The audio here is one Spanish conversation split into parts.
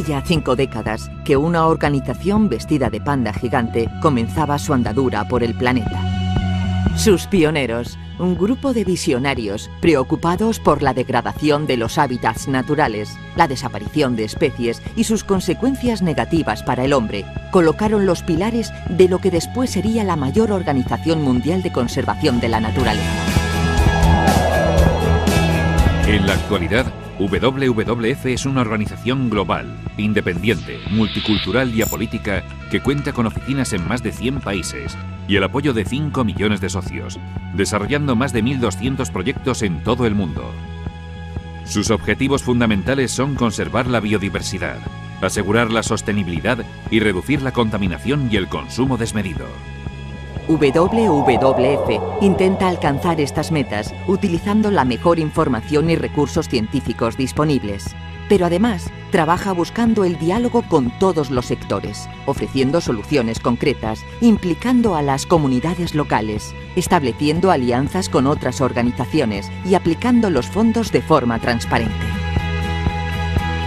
Hace ya cinco décadas que una organización vestida de panda gigante comenzaba su andadura por el planeta. Sus pioneros, un grupo de visionarios preocupados por la degradación de los hábitats naturales, la desaparición de especies y sus consecuencias negativas para el hombre, colocaron los pilares de lo que después sería la mayor organización mundial de conservación de la naturaleza. En la actualidad, WWF es una organización global, independiente, multicultural y apolítica que cuenta con oficinas en más de 100 países y el apoyo de 5 millones de socios, desarrollando más de 1.200 proyectos en todo el mundo. Sus objetivos fundamentales son conservar la biodiversidad, asegurar la sostenibilidad y reducir la contaminación y el consumo desmedido. WWF intenta alcanzar estas metas utilizando la mejor información y recursos científicos disponibles. Pero además, trabaja buscando el diálogo con todos los sectores, ofreciendo soluciones concretas, implicando a las comunidades locales, estableciendo alianzas con otras organizaciones y aplicando los fondos de forma transparente.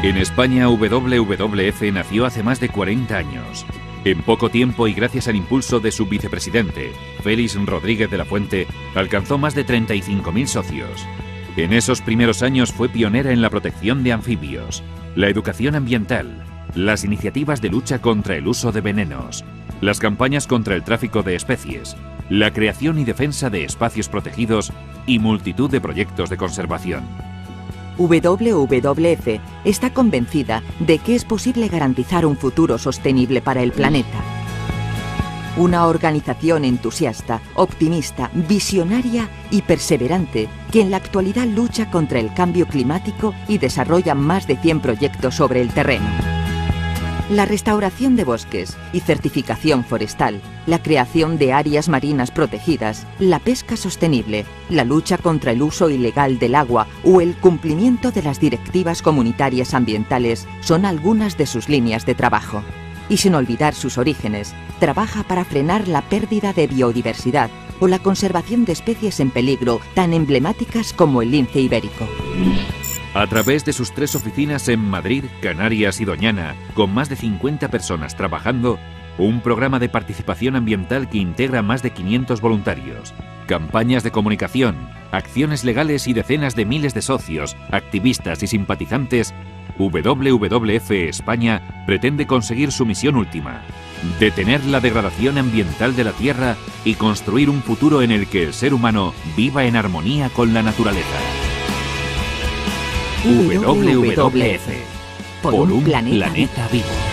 En España, WWF nació hace más de 40 años. En poco tiempo y gracias al impulso de su vicepresidente, Félix Rodríguez de la Fuente, alcanzó más de 35.000 socios. En esos primeros años fue pionera en la protección de anfibios, la educación ambiental, las iniciativas de lucha contra el uso de venenos, las campañas contra el tráfico de especies, la creación y defensa de espacios protegidos y multitud de proyectos de conservación. WWF está convencida de que es posible garantizar un futuro sostenible para el planeta. Una organización entusiasta, optimista, visionaria y perseverante que en la actualidad lucha contra el cambio climático y desarrolla más de 100 proyectos sobre el terreno. La restauración de bosques y certificación forestal, la creación de áreas marinas protegidas, la pesca sostenible, la lucha contra el uso ilegal del agua o el cumplimiento de las directivas comunitarias ambientales son algunas de sus líneas de trabajo. Y sin olvidar sus orígenes, trabaja para frenar la pérdida de biodiversidad o la conservación de especies en peligro tan emblemáticas como el lince ibérico. A través de sus tres oficinas en Madrid, Canarias y Doñana, con más de 50 personas trabajando, un programa de participación ambiental que integra más de 500 voluntarios, campañas de comunicación, acciones legales y decenas de miles de socios, activistas y simpatizantes, WWF España pretende conseguir su misión última, detener la degradación ambiental de la Tierra y construir un futuro en el que el ser humano viva en armonía con la naturaleza. WWF. Por, un, planeta vivo.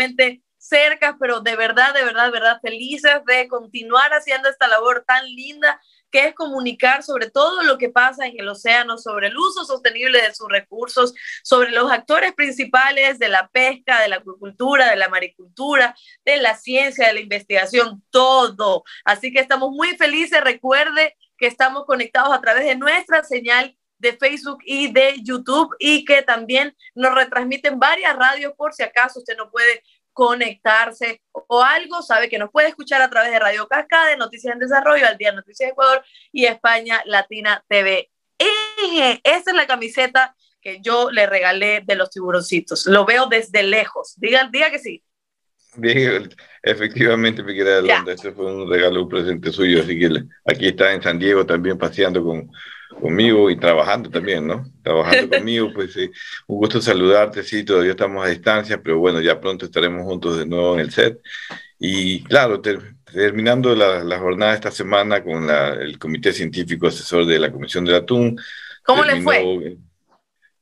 Próximamente cerca, pero de verdad, de verdad, de verdad, felices de continuar haciendo esta labor tan linda que es comunicar sobre todo lo que pasa en el océano, sobre el uso sostenible de sus recursos, sobre los actores principales de la pesca, de la acuicultura, de la maricultura, de la ciencia, de la investigación, todo. Así que estamos muy felices. Recuerde que estamos conectados a través de nuestra señal de Facebook y de YouTube y que también nos retransmiten varias radios por si acaso usted no puede conectarse o algo, sabe que nos puede escuchar a través de Radio Cascada, Noticias en Desarrollo, al día Noticias de Ecuador y España Latina TV. esa es la camiseta que yo le regalé de los tiburoncitos. Lo veo desde lejos. Diga, diga que sí. Bien, efectivamente, mi querida Alondra, ese fue un regalo, un presente suyo, así que aquí está en San Diego también paseando con, conmigo y trabajando también, ¿no? Trabajando conmigo, pues sí, un gusto saludarte, sí, todavía estamos a distancia, pero bueno, ya pronto estaremos juntos de nuevo en el set. Y claro, terminando la, la, jornada esta semana con la, el Comité Científico Asesor de la Comisión del Atún. ¿Cómo le fue?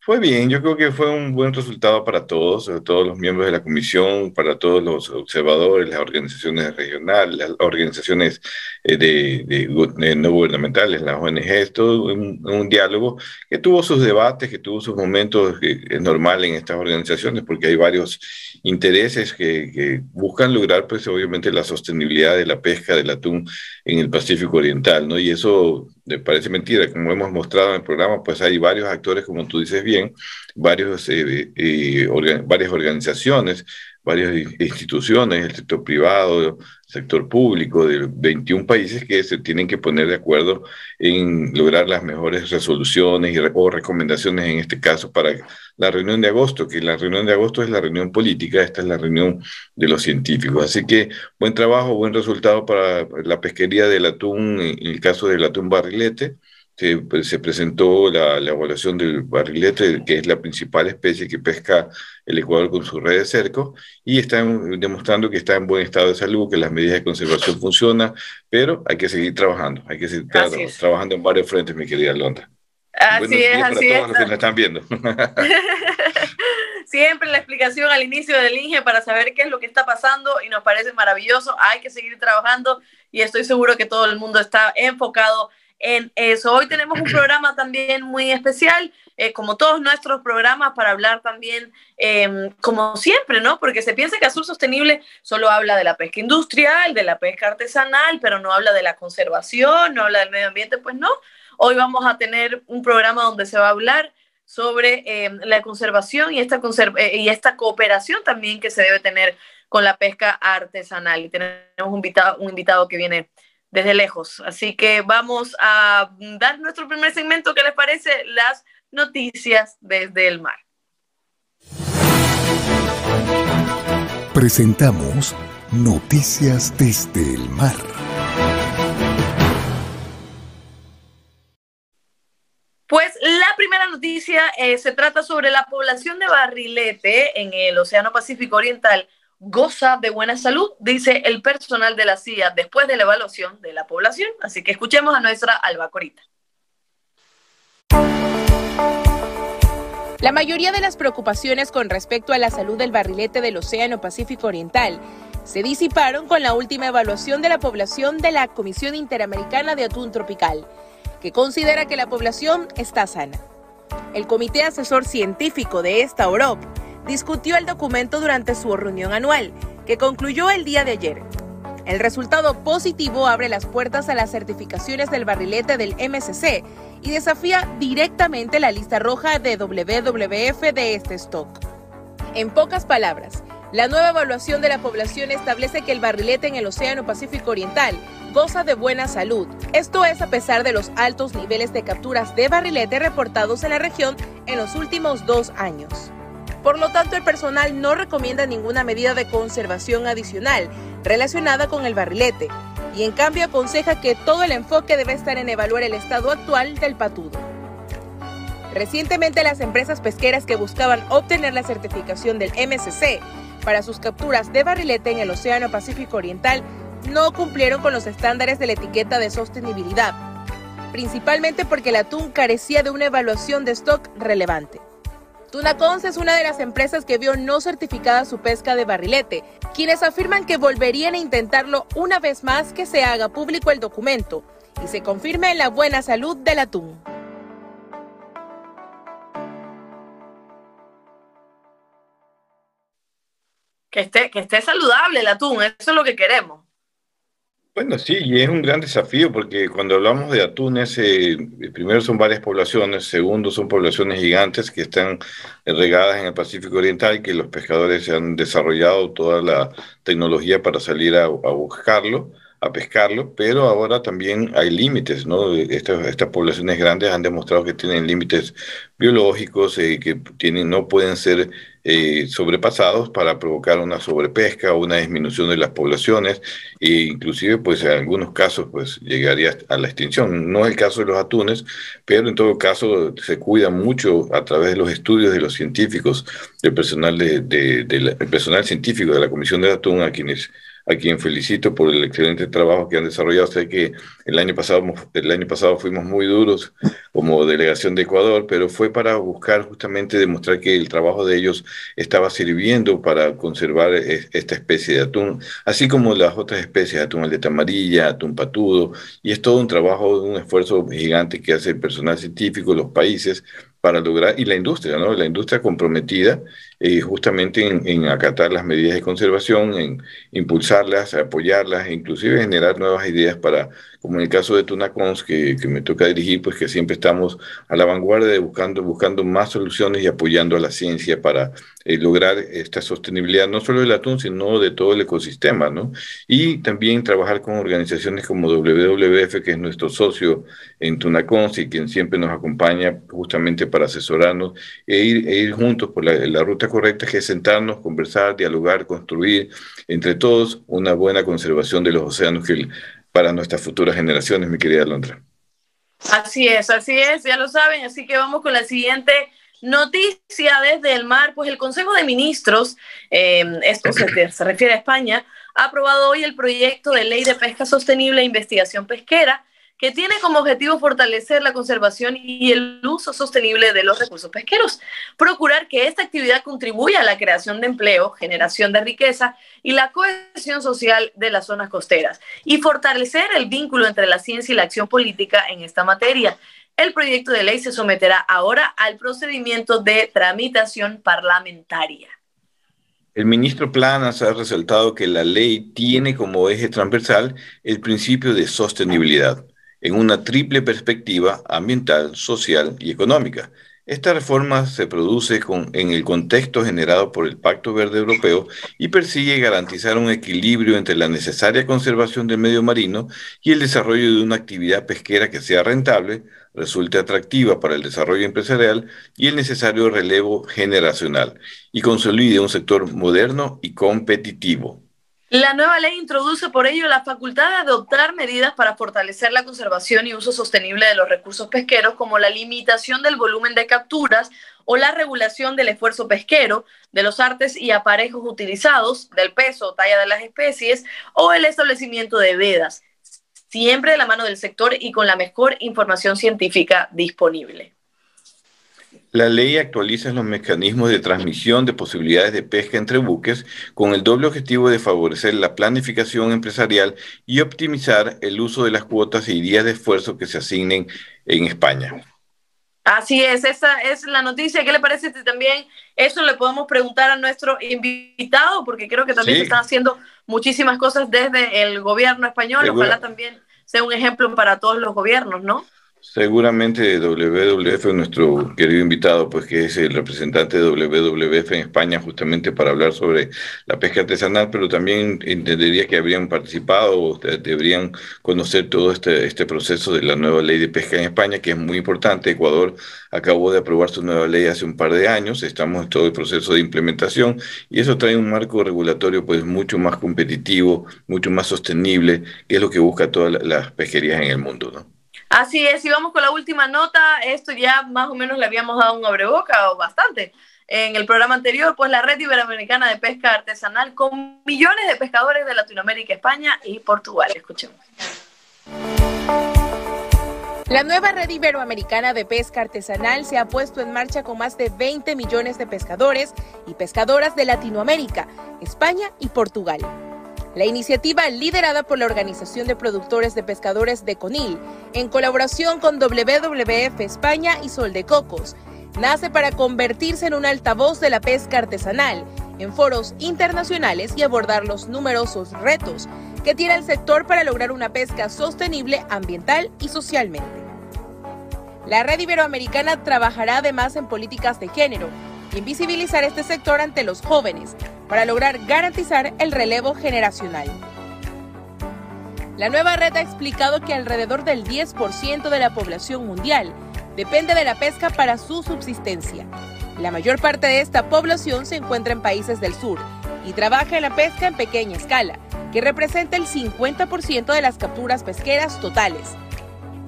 Fue bien, yo creo que fue un buen resultado para todos, sobre todos los miembros de la comisión, para todos los observadores, las organizaciones regionales, las organizaciones eh, de, no gubernamentales, las ONGs, todo un, diálogo que tuvo sus debates, que tuvo sus momentos, que es normal en estas organizaciones porque hay varios intereses que, que buscan lograr, pues obviamente, la sostenibilidad de la pesca del atún en el Pacífico Oriental, ¿no? Y eso parece mentira, como hemos mostrado en el programa, pues hay varios actores, como tú dices bien, varios, eh, eh, varias organizaciones, varias instituciones, el sector privado, el sector público de 21 países que se tienen que poner de acuerdo en lograr las mejores resoluciones o recomendaciones en este caso para la reunión de agosto, que la reunión de agosto es la reunión política, esta es la reunión de los científicos. Así que buen trabajo, buen resultado para la pesquería del atún, en el caso del atún barrilete se, pues, se presentó la, la, evaluación del barrilete, que es la principal especie que pesca el Ecuador con su red de cerco, y están demostrando que está en buen estado de salud, que las medidas de conservación funcionan, pero hay que seguir trabajando, hay que seguir trabajando en varios frentes, mi querida Londra. Así es, así es. Los que están viendo. Siempre la explicación al inicio del INGE para saber qué es lo que está pasando y nos parece maravilloso. Hay que seguir trabajando y estoy seguro que todo el mundo está enfocado en eso. Hoy tenemos un programa también muy especial, eh, como todos nuestros programas, para hablar también, em, como siempre, ¿no? Porque se piensa que Azul Sostenible solo habla de la pesca industrial, de la pesca artesanal, pero no habla de la conservación, no habla del medio ambiente, pues no. Hoy vamos a tener un programa donde se va a hablar sobre em, la conservación y esta, eh, y esta cooperación también que se debe tener con la pesca artesanal. Y tenemos un invitado, un invitado que viene desde lejos. Así que vamos a dar nuestro primer segmento, ¿qué les parece? Las noticias desde el mar. Presentamos Noticias desde el mar. Pues la primera noticia eh, se trata sobre la población de barrilete en el Océano Pacífico Oriental goza de buena salud, dice el personal de la CIA después de la evaluación de la población. Así que escuchemos a nuestra albacorita. La mayoría de las preocupaciones con respecto a la salud del barrilete del Océano Pacífico Oriental se disiparon con la última evaluación de la población de la Comisión Interamericana de Atún Tropical, que considera que la población está sana. El Comité Asesor Científico de esta OROP discutió el documento durante su reunión anual, que concluyó el día de ayer. El resultado positivo abre las puertas a las certificaciones del barrilete del MSC y desafía directamente la lista roja de WWF de este stock. En pocas palabras, la nueva evaluación de la población establece que el barrilete en el Océano Pacífico Oriental goza de buena salud. Esto es a pesar de los altos niveles de capturas de barrilete reportados en la región en los últimos dos años. Por lo tanto, el personal no recomienda ninguna medida de conservación adicional relacionada con el barrilete y en cambio aconseja que todo el enfoque debe estar en evaluar el estado actual del patudo. Recientemente las empresas pesqueras que buscaban obtener la certificación del MSC para sus capturas de barrilete en el Océano Pacífico Oriental no cumplieron con los estándares de la etiqueta de sostenibilidad, principalmente porque el atún carecía de una evaluación de stock relevante. Tunacons es una de las empresas que vio no certificada su pesca de barrilete, quienes afirman que volverían a intentarlo una vez más que se haga público el documento y se confirme la buena salud del atún. Que esté, que esté saludable el atún, eso es lo que queremos. Bueno, sí, y es un gran desafío porque cuando hablamos de atunes, eh, primero son varias poblaciones, segundo son poblaciones gigantes que están regadas en el Pacífico Oriental, que los pescadores han desarrollado toda la tecnología para salir a, a buscarlo a pescarlo, pero ahora también hay límites, ¿no? Estas, estas poblaciones grandes han demostrado que tienen límites biológicos eh, que tienen, no pueden ser eh, sobrepasados para provocar una sobrepesca o una disminución de las poblaciones e inclusive pues en algunos casos pues llegaría a la extinción. No es el caso de los atunes, pero en todo caso se cuida mucho a través de los estudios de los científicos, del personal, de, de, personal científico de la Comisión de Atún a quienes a quien felicito por el excelente trabajo que han desarrollado. Sé que el año pasado, el año pasado fuimos muy duros como delegación de Ecuador, pero fue para buscar justamente demostrar que el trabajo de ellos estaba sirviendo para conservar esta especie de atún, así como las otras especies, atún aleta amarilla, atún patudo, y es todo un trabajo, un esfuerzo gigante que hace el personal científico, los países, para lograr, y la industria, ¿no? La industria comprometida eh, justamente en, acatar las medidas de conservación, en impulsarlas, apoyarlas, e inclusive generar nuevas ideas para, como en el caso de Tunacons, que, que me toca dirigir, pues que siempre estamos a la vanguardia buscando, buscando más soluciones y apoyando a la ciencia para eh, lograr esta sostenibilidad, no solo del atún, sino de todo el ecosistema, ¿no? Y también trabajar con organizaciones como WWF, que es nuestro socio en Tunacons y quien siempre nos acompaña justamente para asesorarnos e ir, e ir juntos por la, la ruta correcta que es sentarnos, conversar, dialogar, construir entre todos una buena conservación de los océanos para nuestras futuras generaciones, mi querida Londra. Así es, así es, ya lo saben, así que vamos con la siguiente noticia desde el mar, pues el Consejo de Ministros, eh, esto se, se refiere a España, ha aprobado hoy el proyecto de ley de pesca sostenible e investigación pesquera, que tiene como objetivo fortalecer la conservación y el uso sostenible de los recursos pesqueros, procurar que esta actividad contribuya a la creación de empleo, generación de riqueza y la cohesión social de las zonas costeras, y fortalecer el vínculo entre la ciencia y la acción política en esta materia. El proyecto de ley se someterá ahora al procedimiento de tramitación parlamentaria. El ministro Planas ha resaltado que la ley tiene como eje transversal el principio de sostenibilidad en una triple perspectiva ambiental, social y económica. Esta reforma se produce en el contexto generado por el Pacto Verde Europeo y persigue garantizar un equilibrio entre la necesaria conservación del medio marino y el desarrollo de una actividad pesquera que sea rentable, resulte atractiva para el desarrollo empresarial y el necesario relevo generacional, y consolide un sector moderno y competitivo. La nueva ley introduce por ello la facultad de adoptar medidas para fortalecer la conservación y uso sostenible de los recursos pesqueros, como la limitación del volumen de capturas o la regulación del esfuerzo pesquero, de los artes y aparejos utilizados, del peso o talla de las especies, o el establecimiento de vedas, siempre de la mano del sector y con la mejor información científica disponible. La ley actualiza los mecanismos de transmisión de posibilidades de pesca entre buques con el doble objetivo de favorecer la planificación empresarial y optimizar el uso de las cuotas y días de esfuerzo que se asignen en España. Así es, esa es la noticia. ¿Qué le parece si también eso le podemos preguntar a nuestro invitado? Porque creo que también se están haciendo muchísimas cosas desde el gobierno español. Ojalá también sea un ejemplo para todos los gobiernos, ¿no? Seguramente WWF, nuestro querido invitado, pues que es el representante de WWF en España, justamente para hablar sobre la pesca artesanal, pero también entendería que habrían participado o deberían conocer todo este, este proceso de la nueva ley de pesca en España, que es muy importante. Ecuador acabó de aprobar su nueva ley hace un par de años, estamos en todo el proceso de implementación y eso trae un marco regulatorio pues mucho más competitivo, mucho más sostenible, que es lo que busca todas las pesquerías en el mundo, ¿no? Así es, y vamos con la última nota. Esto ya más o menos le habíamos dado un abreboca o bastante en el programa anterior, pues la Red Iberoamericana de Pesca Artesanal con millones de pescadores de Latinoamérica, España y Portugal. Escuchemos. La nueva red iberoamericana de pesca artesanal se ha puesto en marcha con más de 20 millones de pescadores y pescadoras de Latinoamérica, España y Portugal. La iniciativa, liderada por la Organización de Productores de Pescadores de Conil, en colaboración con WWF España y Sol de Cocos, nace para convertirse en un altavoz de la pesca artesanal en foros internacionales y abordar los numerosos retos que tiene el sector para lograr una pesca sostenible ambiental y socialmente. La red iberoamericana trabajará además en políticas de género y en visibilizar este sector ante los jóvenes para lograr garantizar el relevo generacional. La nueva red ha explicado que alrededor del 10% de la población mundial depende de la pesca para su subsistencia. La mayor parte de esta población se encuentra en países del sur y trabaja en la pesca en pequeña escala, que representa el 50% de las capturas pesqueras totales.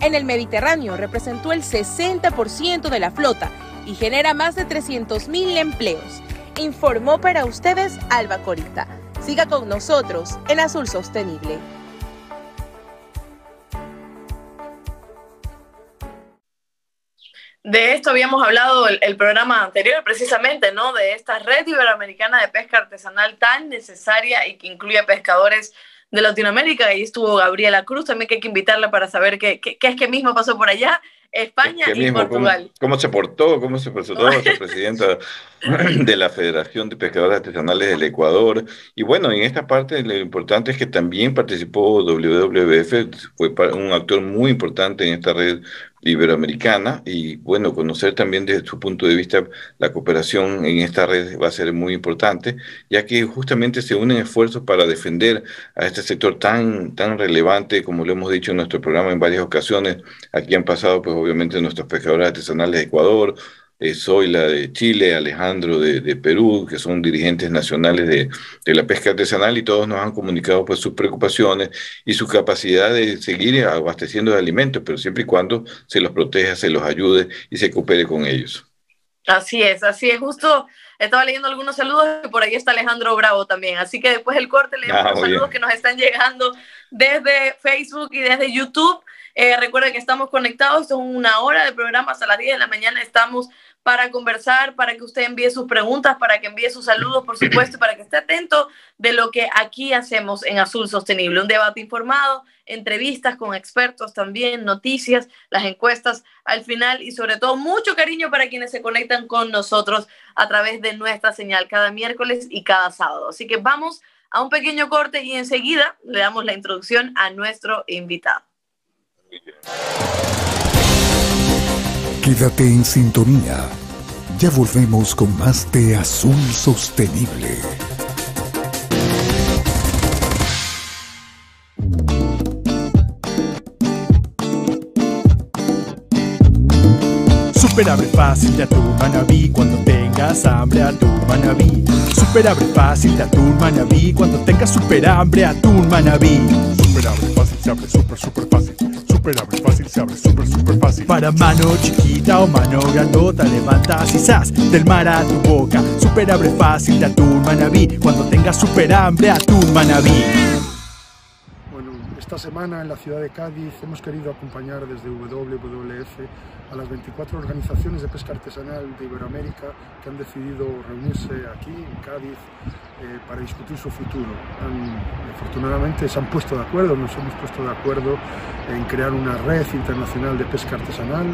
En el Mediterráneo representó el 60% de la flota y genera más de 300.000 empleos. Informó para ustedes Alba Corita. Siga con nosotros en Azul Sostenible. De esto habíamos hablado el, el, programa anterior, precisamente, ¿no? De esta red iberoamericana de pesca artesanal tan necesaria y que incluye pescadores de Latinoamérica. Ahí estuvo Gabriela Cruz, también que hay que invitarla para saber qué, qué, qué es que mismo pasó por allá. España y mismo, Portugal. Cómo, cómo, se portó, cómo se presentó nuestra presidenta de la Federación de Pescadores Artesanales del Ecuador. Y bueno, en esta parte lo importante es que también participó WWF, fue un actor muy importante en esta red iberoamericana y bueno, conocer también desde su punto de vista la cooperación en esta red va a ser muy importante, ya que justamente se unen esfuerzos para defender a este sector tan, tan relevante, como lo hemos dicho en nuestro programa en varias ocasiones. Aquí han pasado, pues obviamente, nuestros pescadores artesanales de Ecuador, eh, Zoila de Chile, Alejandro de, de, Perú, que son dirigentes nacionales de, de, la pesca artesanal y todos nos han comunicado pues sus preocupaciones y su capacidad de seguir abasteciendo de alimentos, pero siempre y cuando se los proteja, se los ayude y se coopere con ellos. Así es, así es, justo estaba leyendo algunos saludos y por ahí está Alejandro Bravo también, así que después del corte leemos ah, los saludos bien. que nos están llegando desde Facebook y desde YouTube. Eh, recuerden que estamos conectados, son una hora de programa, hasta las 10 de la mañana estamos para conversar, para que usted envíe sus preguntas, para que envíe sus saludos, por supuesto, para que esté atento de lo que aquí hacemos en Azul Sostenible. Un debate informado, entrevistas con expertos también, noticias, las encuestas al final y sobre todo mucho cariño para quienes se conectan con nosotros a través de nuestra señal cada miércoles y cada sábado. Así que vamos a un pequeño corte y enseguida le damos la introducción a nuestro invitado. Quédate en sintonía. Ya volvemos con más de Azul Sostenible. Super abre fácil de atún manabí cuando tengas hambre atún manabí. Super abre fácil de atún manabí cuando tengas super hambre atún manabí. Super abre fácil se abre super super fácil. Super abre fácil se abre super super fácil. Para mano chiquita o mano grandota levantas y del mar a tu boca. Super abre fácil de atún manabí cuando tengas super hambre atún manabí. Esta semana en la ciudad de Cádiz hemos querido acompañar desde WWF a las 24 organizaciones de pesca artesanal de Iberoamérica que han decidido reunirse aquí en Cádiz eh, para discutir su futuro. Afortunadamente se han puesto de acuerdo, nos hemos puesto de acuerdo en crear una red internacional de pesca artesanal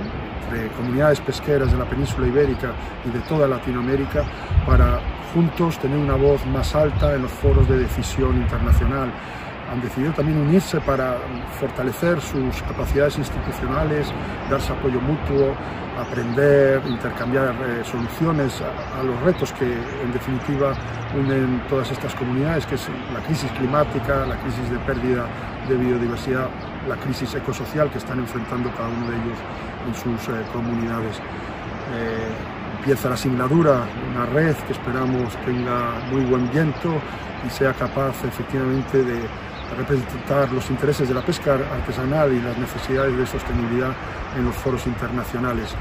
entre comunidades pesqueras de la península ibérica y de toda Latinoamérica para juntos tener una voz más alta en los foros de decisión internacional han decidido también unirse para fortalecer sus capacidades institucionales, darse apoyo mutuo, aprender, intercambiar eh, soluciones a, los retos que en definitiva unen todas estas comunidades, que es la crisis climática, la crisis de pérdida de biodiversidad, la crisis ecosocial que están enfrentando cada uno de ellos en sus eh, comunidades. Eh, empieza la singladura, una red que esperamos tenga muy buen viento y sea capaz efectivamente de representar los intereses de la pesca artesanal y las necesidades de sostenibilidad en los foros internacionales.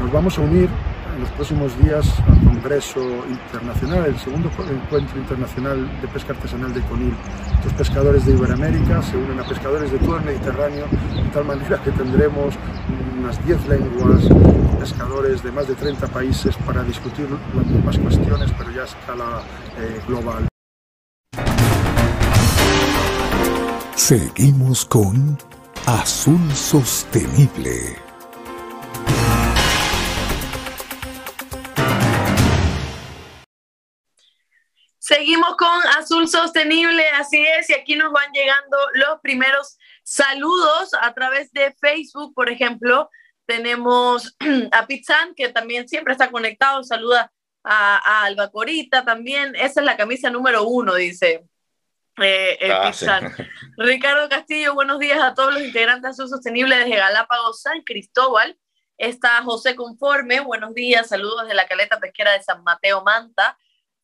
Nos vamos a unir en los próximos días al Congreso Internacional, el segundo encuentro internacional de pesca artesanal de Conil. Los pescadores de Iberoamérica se unen a pescadores de todo el Mediterráneo, de tal manera que tendremos unas 10 lenguas, pescadores de más de 30 países para discutir las mismas cuestiones, pero ya a escala eh, global. Seguimos con Azul Sostenible. Seguimos con Azul Sostenible, así es, y aquí nos van llegando los primeros saludos a través de Facebook, por ejemplo. Tenemos a Pizzan, que también siempre está conectado, saluda a, a Albacorita también. Esa es la camisa número uno, dice eh, ah, Ricardo Castillo, buenos días a todos los integrantes de Azul Sostenible desde Galápagos, San Cristóbal. Está José Conforme, buenos días, saludos de la caleta pesquera de San Mateo Manta.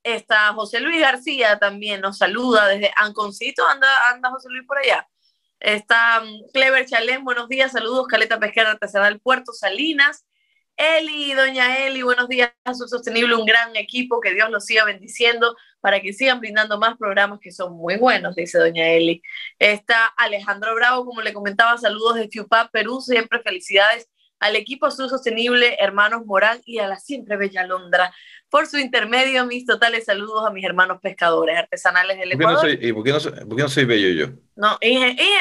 Está José Luis García también, nos saluda desde Anconcito, anda, anda José Luis por allá. Está mm, Clever Chalén, buenos días, saludos, Caleta Pesquera Artesanal Puerto Salinas. Eli, doña Eli, buenos días a sostenible, un gran equipo, que Dios los siga bendiciendo para que sigan brindando más programas que son muy buenos, dice doña Eli. Está Alejandro Bravo, como le comentaba, saludos de Fiupap, Perú, siempre felicidades al equipo Azul Sostenible, hermanos Morán y a la siempre bella Londra. Por su intermedio, mis totales saludos a mis hermanos pescadores artesanales del Ecuador. ¿Por qué no soy, y por qué no soy, por qué no soy bello yo? No,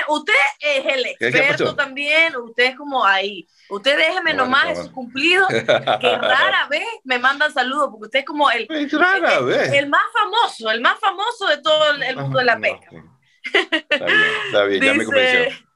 usted es el experto también, usted es como ahí. Usted déjeme nomás bueno. su cumplido, que rara vez me mandan saludos, porque usted es como el, rara el, vez. el, más famoso, el más famoso de todo el mundo de la pesca. No, está bien, está bien, ya me convenció.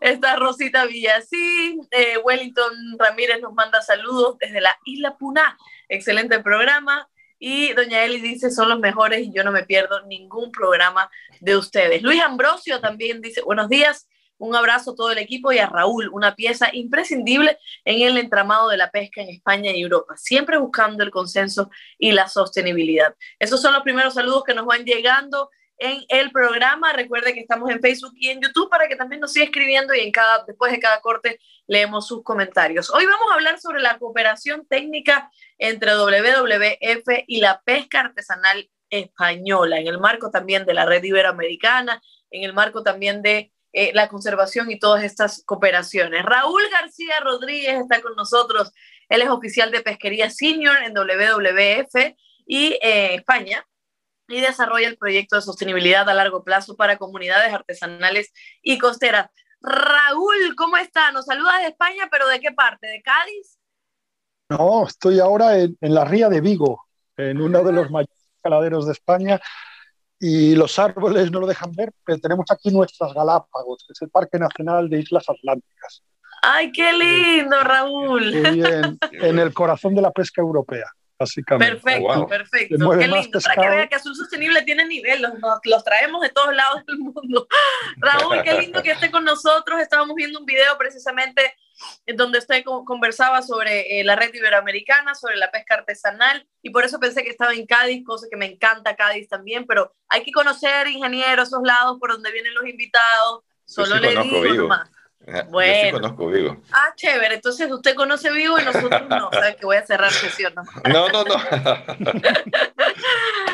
Está Rosita Villasí, eh, Wellington Ramírez nos manda saludos desde la Isla Puná. Excelente programa. Y doña Eli dice, son los mejores y yo no me pierdo ningún programa de ustedes. Luis Ambrosio también dice, buenos días, un abrazo a todo el equipo y a Raúl, una pieza imprescindible en el entramado de la pesca en España y Europa, siempre buscando el consenso y la sostenibilidad. Esos son los primeros saludos que nos van llegando en el programa. Recuerde que estamos en Facebook y en YouTube para que también nos siga escribiendo y en cada, después de cada corte leemos sus comentarios. Hoy vamos a hablar sobre la cooperación técnica entre WWF y la pesca artesanal española, en el marco también de la red iberoamericana, en el marco también de eh, la conservación y todas estas cooperaciones. Raúl García Rodríguez está con nosotros, él es oficial de pesquería senior en WWF y eh, España y desarrolla el proyecto de sostenibilidad a largo plazo para comunidades artesanales y costeras. Raúl, ¿cómo está? Nos saluda de España, pero ¿de qué parte? ¿De Cádiz? No, estoy ahora en, en la ría de Vigo, en uno de los Ah. mayores caladeros de España, y los árboles no lo dejan ver, pero tenemos aquí nuestras Galápagos, que es el Parque Nacional de Islas Atlánticas. ¡Ay, qué lindo, Raúl! Estoy en, en el corazón de la pesca europea, básicamente. Perfecto, Wow. perfecto. Qué lindo. Para que pescado. vea que Azul Sostenible tiene nivel, los, los- traemos de todos lados del mundo. Raúl, qué lindo que esté con nosotros. Estábamos viendo un video precisamente en donde usted co- conversaba sobre eh, la red iberoamericana, sobre la pesca artesanal, y por eso pensé que estaba en Cádiz, cosa que me encanta Cádiz también, pero hay que conocer, ingeniero, esos lados por donde vienen los invitados. Solo sí le digo. Nomás. Yo Bueno. sí conozco Vigo. Ah, chévere. Entonces usted conoce Vigo y nosotros no. ¿Sabes que voy a cerrar sesión? nomás. No, no, no.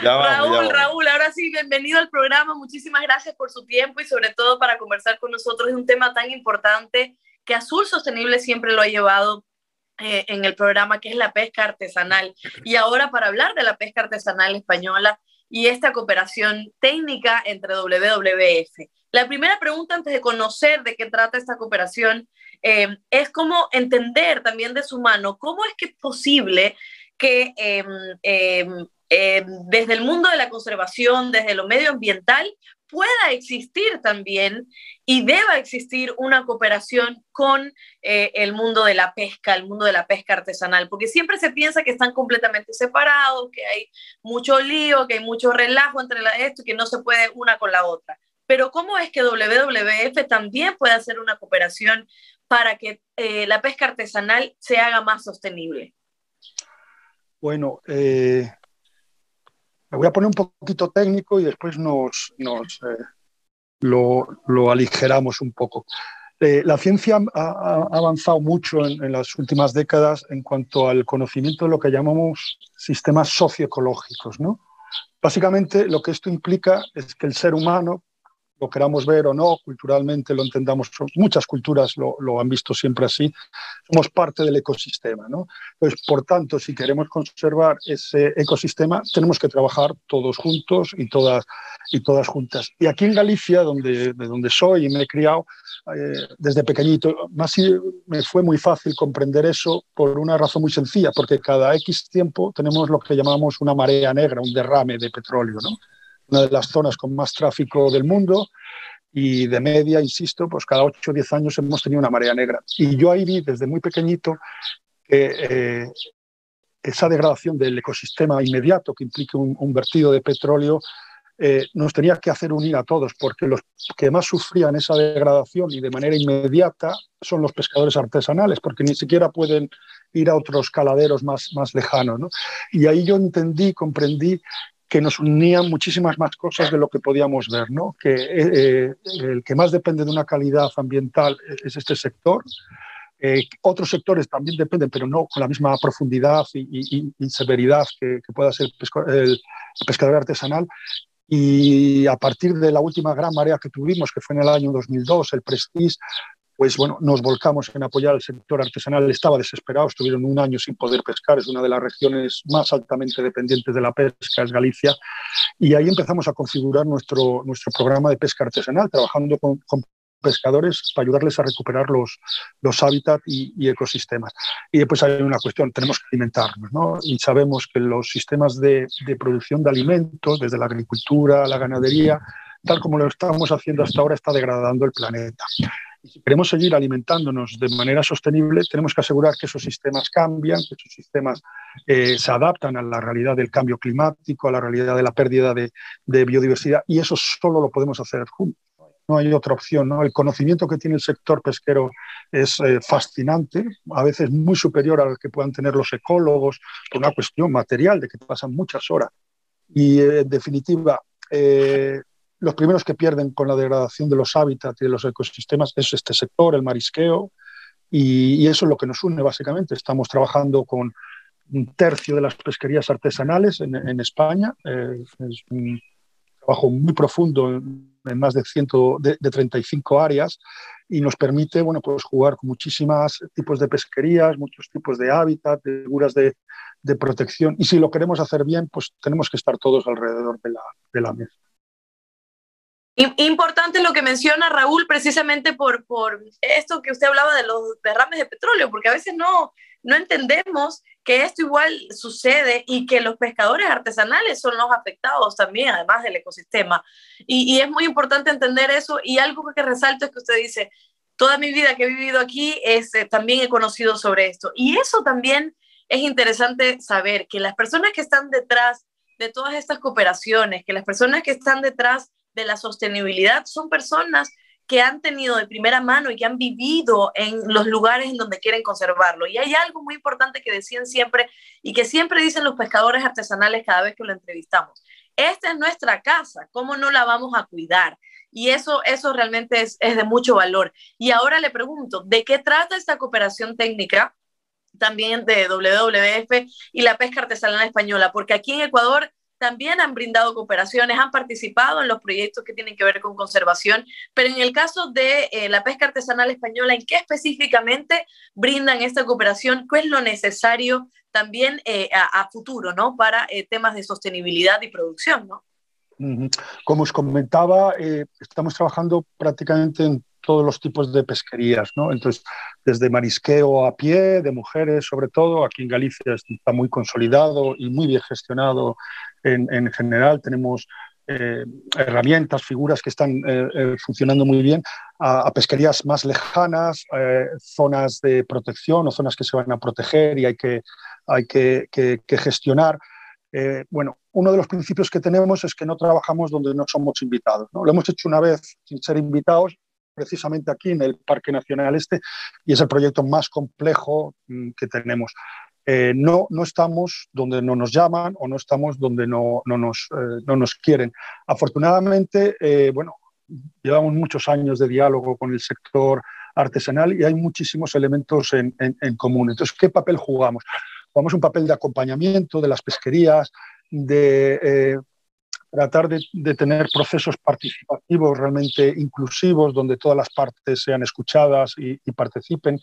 ya vamos, Raúl, ya vamos. Raúl, ahora sí, bienvenido al programa. Muchísimas gracias por su tiempo y sobre todo para conversar con nosotros de un tema tan importante que Azul Sostenible siempre lo ha llevado eh, en el programa, que es la pesca artesanal. Y ahora para hablar de la pesca artesanal española y esta cooperación técnica entre WWF. La primera pregunta antes de conocer de qué trata esta cooperación eh, es cómo entender también de su mano cómo es que es posible que eh, eh, eh, desde el mundo de la conservación, desde lo medioambiental, pueda existir también y deba existir una cooperación con eh, el mundo de la pesca, el mundo de la pesca artesanal, porque siempre se piensa que están completamente separados, que hay mucho lío, que hay mucho relajo entre la, esto, que no se puede una con la otra. Pero ¿cómo es que WWF también puede hacer una cooperación para que eh, la pesca artesanal se haga más sostenible? Bueno, eh, me voy a poner un poquito técnico y después nos, nos eh, lo, aligeramos un poco. La ciencia ha, ha avanzado mucho en, en, las últimas décadas en cuanto al conocimiento de lo que llamamos sistemas socioecológicos. ¿no? Básicamente lo que esto implica es que el ser humano lo queramos ver o no, culturalmente lo entendamos, muchas culturas lo, lo, han visto siempre así, somos parte del ecosistema. ¿no? Entonces, por tanto, si queremos conservar ese ecosistema, tenemos que trabajar todos juntos y todas, y todas juntas. Y aquí en Galicia, donde, de donde soy y me he criado, eh, desde pequeñito, más me fue muy fácil comprender eso por una razón muy sencilla, porque cada X tiempo tenemos lo que llamamos una marea negra, un derrame de petróleo, ¿no? Una de las zonas con más tráfico del mundo y de media, insisto, pues cada 8 o 10 años hemos tenido una marea negra. Y yo ahí vi desde muy pequeñito que eh, esa degradación del ecosistema inmediato que implica un, vertido de petróleo eh, nos tenía que hacer unir a todos, porque los que más sufrían esa degradación y de manera inmediata son los pescadores artesanales, porque ni siquiera pueden ir a otros caladeros más, más lejanos. ¿no? Y ahí yo entendí, comprendí que nos unían muchísimas más cosas de lo que podíamos ver, ¿no? que eh, eh, el que más depende de una calidad ambiental es este sector. Eh, otros sectores también dependen, pero no con la misma profundidad y, severidad que, pueda ser el pescador artesanal. Y a partir de la última gran marea que tuvimos, que fue en el año 2002, el Prestige, pues bueno, nos volcamos en apoyar al sector artesanal. Estaba desesperado, estuvieron un año sin poder pescar, es una de las regiones más altamente dependientes de la pesca, es Galicia. Y ahí empezamos a configurar nuestro, nuestro programa de pesca artesanal, trabajando con, pescadores para ayudarles a recuperar los, los hábitats y, ecosistemas. Y después hay una cuestión, tenemos que alimentarnos, ¿no? Y sabemos que los sistemas de, de producción de alimentos, desde la agricultura, la ganadería, tal como lo estamos haciendo hasta ahora, está degradando el planeta si queremos seguir alimentándonos de manera sostenible, tenemos que asegurar que esos sistemas cambian, que esos sistemas eh, se adaptan a la realidad del cambio climático, a la realidad de la pérdida de, biodiversidad, y eso solo lo podemos hacer juntos. No hay otra opción. ¿no? El conocimiento que tiene el sector pesquero es eh, fascinante, a veces muy superior al que puedan tener los ecólogos, por una cuestión material de que pasan muchas horas. Y eh, en definitiva, los primeros que pierden con la degradación de los hábitats y de los ecosistemas es este sector, el marisqueo, y, eso es lo que nos une básicamente. Estamos trabajando con un tercio de las pesquerías artesanales en, España. Eh, es un trabajo muy profundo en, más de, 100, de, 35 áreas y nos permite bueno, pues jugar con muchísimos tipos de pesquerías, muchos tipos de hábitat, de figuras de, de, protección. Y si lo queremos hacer bien, pues tenemos que estar todos alrededor de de la mesa. Importante lo que menciona Raúl, precisamente por, por esto que usted hablaba de los derrames de petróleo, porque a veces no, no entendemos que esto igual sucede y que los pescadores artesanales son los afectados también, además del ecosistema. Y, es muy importante entender eso. Y algo que resalto es que usted dice, toda mi vida que he vivido aquí, es, eh, también he conocido sobre esto. Y eso también es interesante saber, que las personas que están detrás de todas estas cooperaciones, que las personas que están detrás de la sostenibilidad son personas que han tenido de primera mano y que han vivido en los lugares en donde quieren conservarlo. Y hay algo muy importante que decían siempre y que siempre dicen los pescadores artesanales cada vez que lo entrevistamos. Esta es nuestra casa, ¿cómo no la vamos a cuidar? Y eso, eso realmente es, es de mucho valor. Y ahora le pregunto, ¿de qué trata esta cooperación técnica? también de WWF y la pesca artesanal española, porque aquí en Ecuador también han brindado cooperaciones, han participado en los proyectos que tienen que ver con conservación, pero en el caso de eh, la pesca artesanal española, ¿en qué específicamente brindan esta cooperación? ¿Qué es lo necesario también eh, a, futuro, ¿no? Para eh, temas de sostenibilidad y producción, ¿no? Como os comentaba, estamos trabajando prácticamente en todos los tipos de pesquerías, ¿no? Entonces, desde marisqueo a pie, de mujeres sobre todo, aquí en Galicia está muy consolidado y muy bien gestionado en, general, tenemos eh, herramientas, figuras que están eh, eh, funcionando muy bien, a, pesquerías más lejanas, zonas de protección o zonas que se van a proteger y hay que, hay que, gestionar. bueno, uno de los principios que tenemos es que no trabajamos donde no somos invitados. ¿no? Lo hemos hecho una vez sin ser invitados, precisamente aquí en el Parque Nacional Este, y es el proyecto más complejo mm, que tenemos. Eh, no, no estamos donde no nos llaman o no estamos donde no, no, nos, eh, no nos, quieren. Afortunadamente, eh, bueno, llevamos muchos años de diálogo con el sector artesanal y hay muchísimos elementos en, en, común. Entonces, ¿qué papel jugamos? Jugamos un papel de acompañamiento de las pesquerías, de tratar de, tener procesos participativos realmente inclusivos, donde todas las partes sean escuchadas y, participen.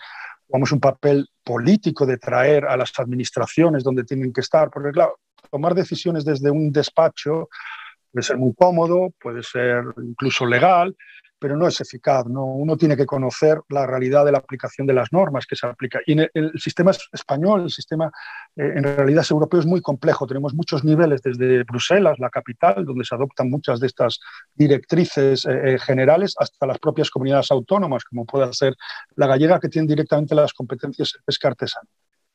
Jugamos un papel político de traer a las administraciones donde tienen que estar, porque claro, tomar decisiones desde un despacho puede ser muy cómodo, puede ser incluso legal, pero no es eficaz. ¿no? Uno tiene que conocer la realidad de la aplicación de las normas que se aplica. Y el, el sistema español, el sistema eh, en realidad europeo es muy complejo. Tenemos muchos niveles desde Bruselas, la capital, donde se adoptan muchas de estas directrices eh, eh, generales, hasta las propias comunidades autónomas, como puede ser la gallega, que tiene directamente las competencias de pesca artesana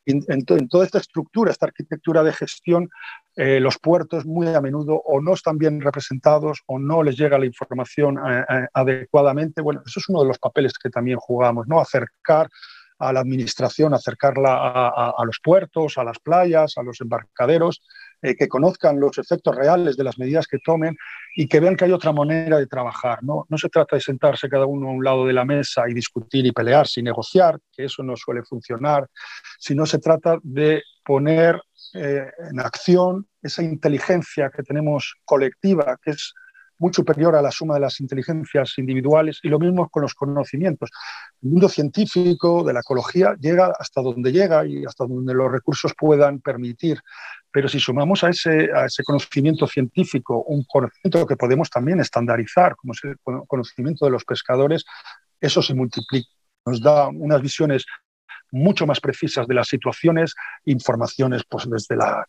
en, toda esta estructura, esta arquitectura de gestión, eh, los puertos muy a menudo o no están bien representados o no les llega la información eh, eh, adecuadamente. Bueno, eso es uno de los papeles que también jugamos, ¿no? Acercar a la administración, acercarla a, los puertos, a las playas, a los embarcaderos, que conozcan los efectos reales de las medidas que tomen y que vean que hay otra manera de trabajar. ¿no? no se trata de sentarse cada uno a un lado de la mesa y discutir y pelearse y negociar, que eso no suele funcionar, sino se trata de poner eh, en acción esa inteligencia que tenemos colectiva, que es muy superior a la suma de las inteligencias individuales y lo mismo con los conocimientos. El mundo científico de la ecología llega hasta donde llega y hasta donde los recursos puedan permitir, pero si sumamos a ese, conocimiento científico un conocimiento que podemos también estandarizar, como es el conocimiento de los pescadores, eso se multiplica, nos da unas visiones mucho más precisas de las situaciones, informaciones pues, desde la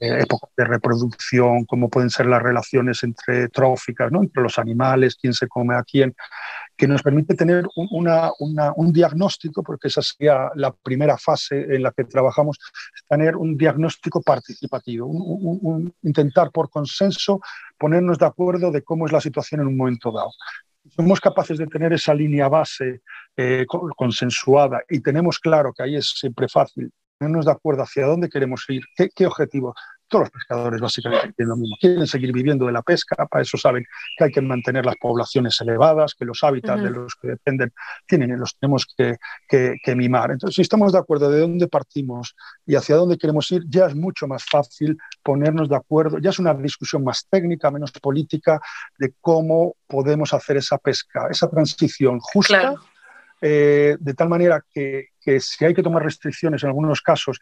eh, época de reproducción, cómo pueden ser las relaciones entre tróficas, ¿no? entre los animales, quién se come a quién, que nos permite tener un, diagnóstico, porque esa sería la primera fase en la que trabajamos, tener un diagnóstico participativo, intentar por consenso ponernos de acuerdo de cómo es la situación en un momento dado. Somos capaces de tener esa línea base eh, consensuada y tenemos claro que ahí es siempre fácil ponernos de acuerdo hacia dónde queremos ir, qué, qué objetivo. Todos los pescadores básicamente quieren lo mismo, quieren seguir viviendo de la pesca, para eso saben que hay que mantener las poblaciones elevadas, que los hábitats de los que dependen tienen, los tenemos que, que, mimar. Entonces, si estamos de acuerdo de dónde partimos y hacia dónde queremos ir, ya es mucho más fácil ponernos de acuerdo, ya es una discusión más técnica, menos política, de cómo podemos hacer esa pesca, esa transición justa. Eh, de tal manera que, si hay que tomar restricciones en algunos casos,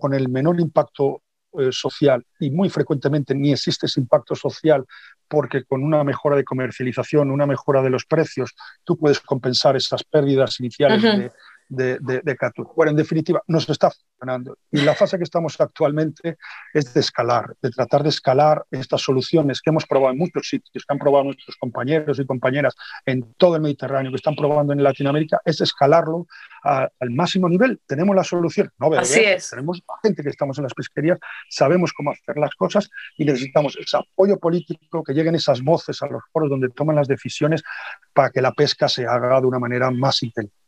con el menor impacto eh, social y muy frecuentemente ni existe ese impacto social porque con una mejora de comercialización, una mejora de los precios, tú puedes compensar esas pérdidas iniciales de, de, de, Bueno, en definitiva, nos está funcionando. Y la fase que estamos actualmente es de escalar, de tratar de escalar estas soluciones que hemos probado en muchos sitios, que han probado nuestros compañeros y compañeras en todo el Mediterráneo, que están probando en Latinoamérica, es escalarlo al máximo nivel. Tenemos la solución, no Así es. tenemos gente que estamos en las pesquerías, sabemos cómo hacer las cosas y necesitamos ese apoyo político, que lleguen esas voces a los foros donde toman las decisiones para que la pesca se haga de una manera más inteligente.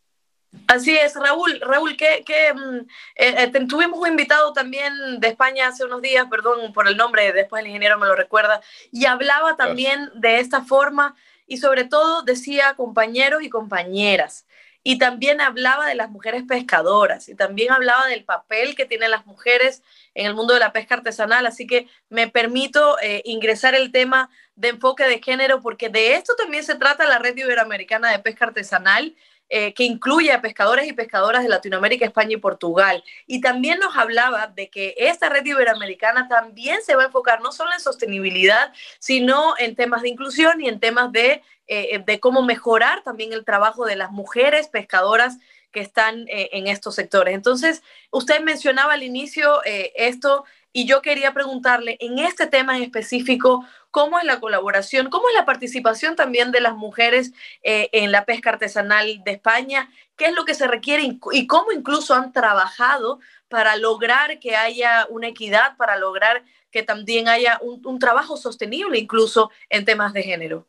Así es, Raúl. Raúl, que, mm, eh, eh, tuvimos un invitado también de España hace unos días, perdón por el nombre, después el ingeniero me lo recuerda, y hablaba también de esta forma y sobre todo decía compañeros y compañeras. Y también hablaba de las mujeres pescadoras y también hablaba del papel que tienen las mujeres en el mundo de la pesca artesanal. Así que me permito eh, ingresar el tema de enfoque de género porque de esto también se trata la Red Iberoamericana de Pesca Artesanal eh, que incluye a pescadores y pescadoras de Latinoamérica, España y Portugal. Y también nos hablaba de que esta red iberoamericana también se va a enfocar no solo en sostenibilidad, sino en temas de inclusión y en temas de, eh, de cómo mejorar también el trabajo de las mujeres pescadoras que están eh, en estos sectores. Entonces, usted mencionaba al inicio esto y yo quería preguntarle en este tema en específico, ¿cómo es la colaboración, cómo es la participación también de las mujeres eh, en la pesca artesanal de España? ¿Qué es lo que se requiere y cómo incluso han trabajado para lograr que haya una equidad, para lograr que también haya un, trabajo sostenible incluso en temas de género?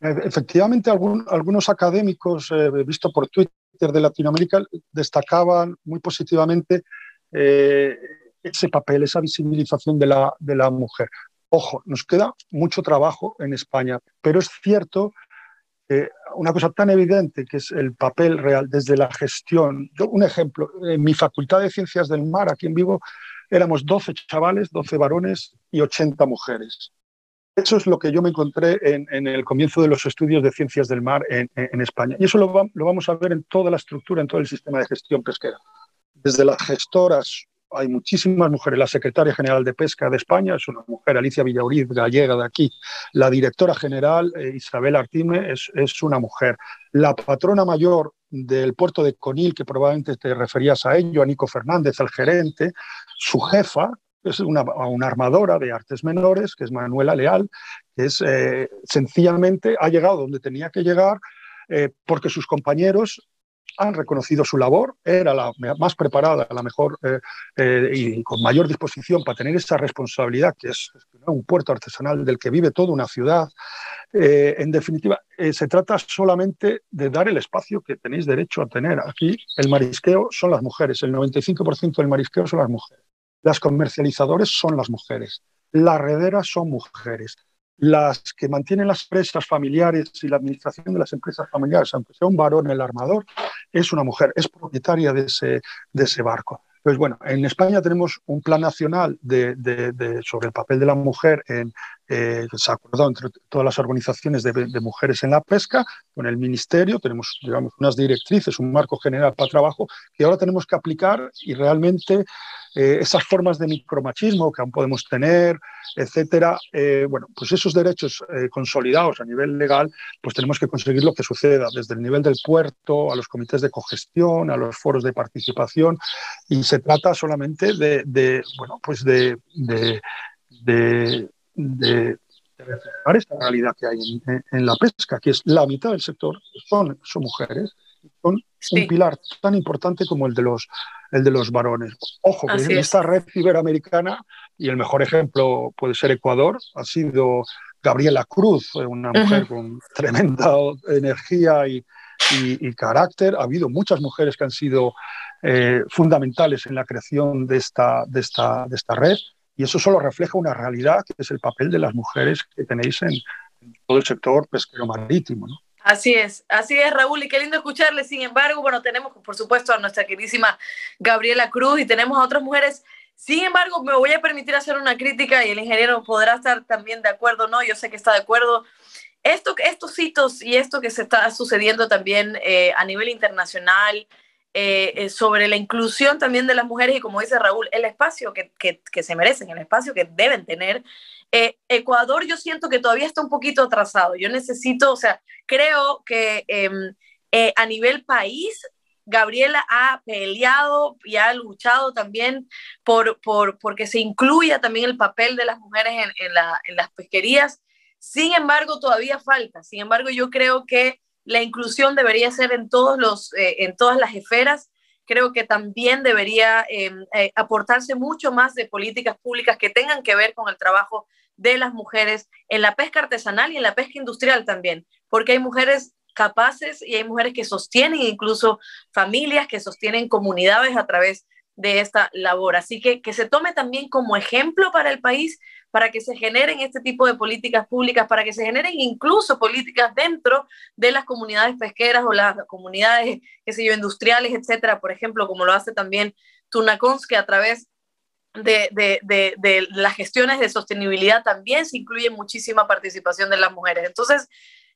Efectivamente, algunos académicos, eh, visto por Twitter de Latinoamérica, destacaban muy positivamente eh, ese papel, esa visibilización de la mujer. Ojo, nos queda mucho trabajo en España, pero es cierto que una cosa tan evidente que es el papel real desde la gestión. Yo, un ejemplo, en mi facultad de Ciencias del Mar, aquí en Vigo, éramos 12 chavales, 12 varones y 80 mujeres. Eso es lo que yo me encontré en, el comienzo de los estudios de ciencias del mar en, España. Y eso lo, vamos a ver en toda la estructura, en todo el sistema de gestión pesquera. Desde las gestoras, hay muchísimas mujeres. La secretaria general de Pesca de España es una mujer, Alicia Villauriz, gallega de aquí. La directora general, eh, Isabel Artime, es, es, una mujer. La patrona mayor del puerto de Conil, que probablemente te referías a ello, a Nico Fernández, el gerente, su jefa, es una, armadora de artes menores, que es Manuela Leal, que es eh, sencillamente ha llegado donde tenía que llegar eh, porque sus compañeros han reconocido su labor, era la más preparada, la mejor eh, y con mayor disposición para tener esa responsabilidad, que es un puerto artesanal del que vive toda una ciudad. en definitiva, se trata solamente de dar el espacio que tenéis derecho a tener. Aquí el marisqueo son las mujeres, el 95% del marisqueo son las mujeres. Las comercializadoras son las mujeres, las rederas son mujeres, las que mantienen las empresas familiares y la administración de las empresas familiares, aunque sea un varón el armador, es una mujer, es propietaria de ese, de ese barco. Pues bueno, en España tenemos un plan nacional de, sobre el papel de la mujer en, eh, se ha acordado entre todas las organizaciones de, mujeres en la pesca, con el Ministerio, tenemos digamos, unas directrices, un marco general para trabajo que ahora tenemos que aplicar y realmente eh, esas formas de micromachismo que aún podemos tener, etcétera, eh, bueno, pues esos derechos eh, consolidados a nivel legal, pues tenemos que conseguir lo que suceda desde el nivel del puerto, a los comités de cogestión, a los foros de participación, y se trata solamente de, bueno, pues de, de, de, reflejar esta realidad que hay en, la pesca, que es la mitad del sector son, son mujeres, son un pilar tan importante como el de los, el de los varones. Ojo, que en esta red iberoamericana, y el mejor ejemplo puede ser Ecuador, ha sido Gabriela Cruz, una mujer con tremenda energía y, y, carácter. Ha habido muchas mujeres que han sido eh, fundamentales en la creación de esta, de, esta, de esta red. Y eso solo refleja una realidad que es el papel de las mujeres que tenéis en, todo el sector pesquero marítimo. ¿no? Así es, así es, Raúl, y qué lindo escucharle. Sin embargo, bueno, tenemos por supuesto a nuestra queridísima Gabriela Cruz y tenemos a otras mujeres. Sin embargo, me voy a permitir hacer una crítica y el ingeniero podrá estar también de acuerdo, ¿no? Yo sé que está de acuerdo. Esto, estos hitos y esto que se está sucediendo también eh, a nivel internacional eh, eh, sobre la inclusión también de las mujeres y como dice Raúl, el espacio que, que, se merecen, el espacio que deben tener eh, Ecuador yo siento que todavía está un poquito atrasado. Yo necesito, o sea, creo que em, a nivel país, Gabriela ha peleado y ha luchado también por, por porque se incluya también el papel de las mujeres en, las pesquerías. Sin embargo, todavía falta. Sin embargo, yo creo que la inclusión debería ser en, todos los, eh, en todas las esferas creo que también debería em, aportarse mucho más de políticas públicas que tengan que ver con el trabajo de las mujeres en la pesca artesanal y en la pesca industrial también, porque hay mujeres capaces y hay mujeres que sostienen incluso familias, que sostienen comunidades a través de esta labor. Así que que se tome también como ejemplo para el país, para que se generen este tipo de políticas públicas, para que se generen incluso políticas dentro de las comunidades pesqueras o las comunidades, qué sé yo, industriales, etcétera, por ejemplo, como lo hace también Tunacons, que a través de, las gestiones de sostenibilidad también se incluye muchísima participación de las mujeres. Entonces,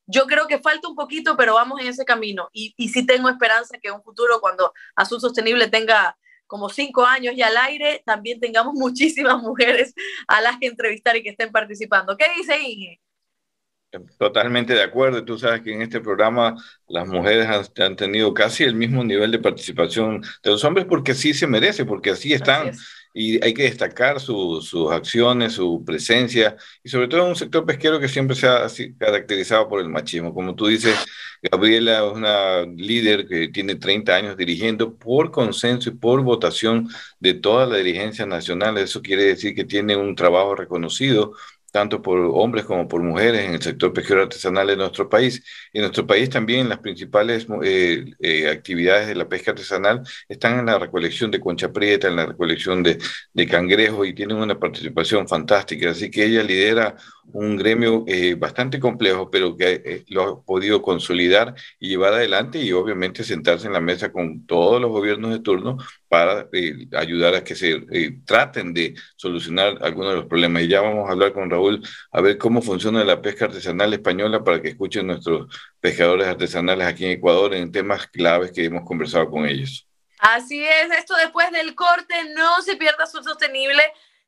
yo creo que falta un poquito, pero vamos en ese camino. Y, y sí tengo esperanza que en un futuro, cuando Azul Sostenible tenga como cinco años ya al aire, también tengamos muchísimas mujeres a las que entrevistar y que estén participando. ¿Qué dice Inge? Totalmente de acuerdo. Tú sabes que en este programa las mujeres han, tenido casi el mismo nivel de participación de los hombres porque sí se merece, porque así están y hay que destacar sus acciones, su presencia, y sobre todo en un sector pesquero que siempre se ha caracterizado por el machismo. Como tú dices, Gabriela es una líder que tiene 30 años dirigiendo por consenso y por votación de toda la dirigencia nacional. Eso quiere decir que tiene un trabajo reconocido tanto por hombres como por mujeres en el sector pesquero artesanal de nuestro país. En nuestro país también las principales eh, eh, actividades de la pesca artesanal están en la recolección de concha prieta, en la recolección de, de cangrejos y tienen una participación fantástica. Así que ella lidera un gremio eh, bastante complejo, pero que lo ha podido consolidar y llevar adelante y obviamente sentarse en la mesa con todos los gobiernos de turno para ayudar a que se traten de solucionar algunos de los problemas. Y ya vamos a hablar con Raúl, a ver cómo funciona la pesca artesanal española para que escuchen nuestros pescadores artesanales aquí en Ecuador en temas claves que hemos conversado con ellos. Así es, esto después del corte, no se pierda su sostenible.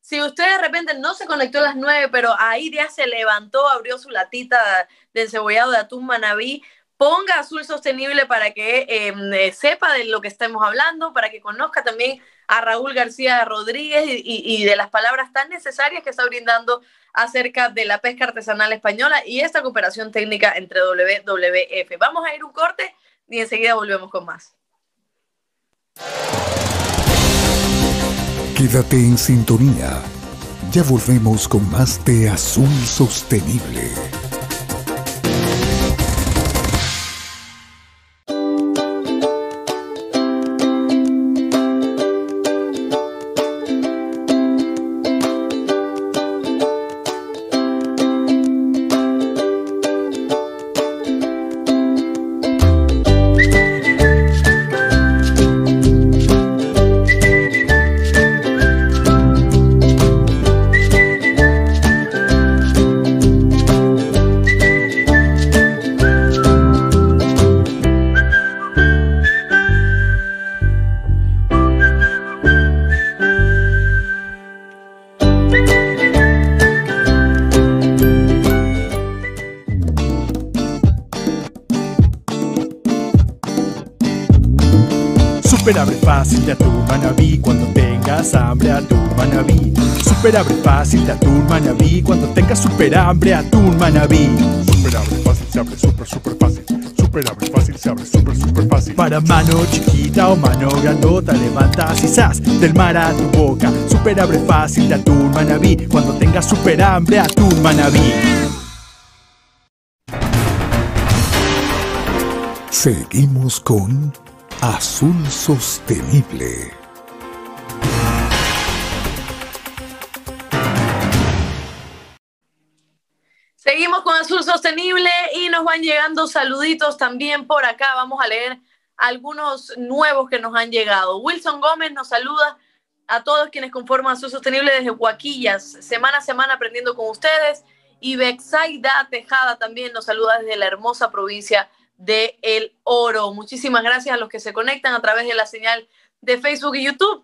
Si usted de repente no se conectó a las nueve, pero ahí ya se levantó, abrió su latita del cebollado de atún manabí, ponga Azul Sostenible para que em, eh, sepa de lo que estamos hablando, para que conozca también a Raúl García Rodríguez y, de las palabras tan necesarias que está brindando acerca de la pesca artesanal española y esta cooperación técnica entre WWF. Vamos a ir un corte y enseguida volvemos con más. Quédate en sintonía. Ya volvemos con más de Azul Sostenible. Super abre fácil de atún manabí cuando tengas super hambre atún manabí. Super abre fácil se abre super super fácil. Super abre fácil se abre super super fácil. Para mano chiquita o mano grandota levantas y sas del mar a tu boca. Super abre fácil de atún manabí cuando tengas super hambre atún manabí. Seguimos con Azul Sostenible. Sostenible y nos van llegando saluditos también por acá. Vamos a leer algunos nuevos que nos han llegado. Wilson Gómez nos saluda a todos quienes conforman Azul Sostenible desde Huaquillas, semana a semana aprendiendo con ustedes. Y Bexaida Tejada también nos saluda desde la hermosa provincia de El Oro. Muchísimas gracias a los que se conectan a través de la señal de Facebook y YouTube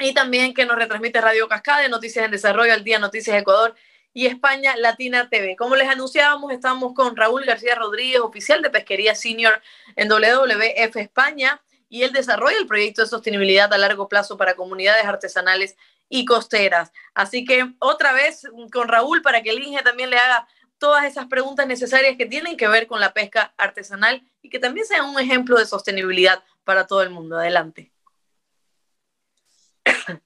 y también que nos retransmite Radio Cascade, Noticias en Desarrollo, al día Noticias Ecuador y España Latina TV. Como les anunciábamos, estamos con Raúl García Rodríguez, oficial de Pesquería Senior en WWF España, y él desarrolla el proyecto de sostenibilidad a largo plazo para comunidades artesanales y costeras. Así que otra vez con Raúl para que el INGE también le haga todas esas preguntas necesarias que tienen que ver con la pesca artesanal y que también sean un ejemplo de sostenibilidad para todo el mundo. Adelante.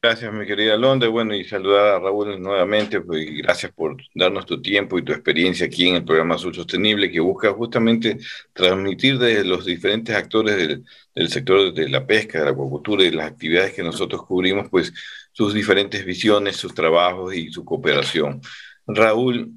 Gracias, mi querida Londe. Bueno, y saludar a Raúl nuevamente, pues, gracias por darnos tu tiempo y tu experiencia aquí en el programa Azul Sostenible, que busca justamente transmitir de los diferentes actores del, sector de la pesca, de la acuacultura y las actividades que nosotros cubrimos, pues sus diferentes visiones, sus trabajos y su cooperación. Raúl,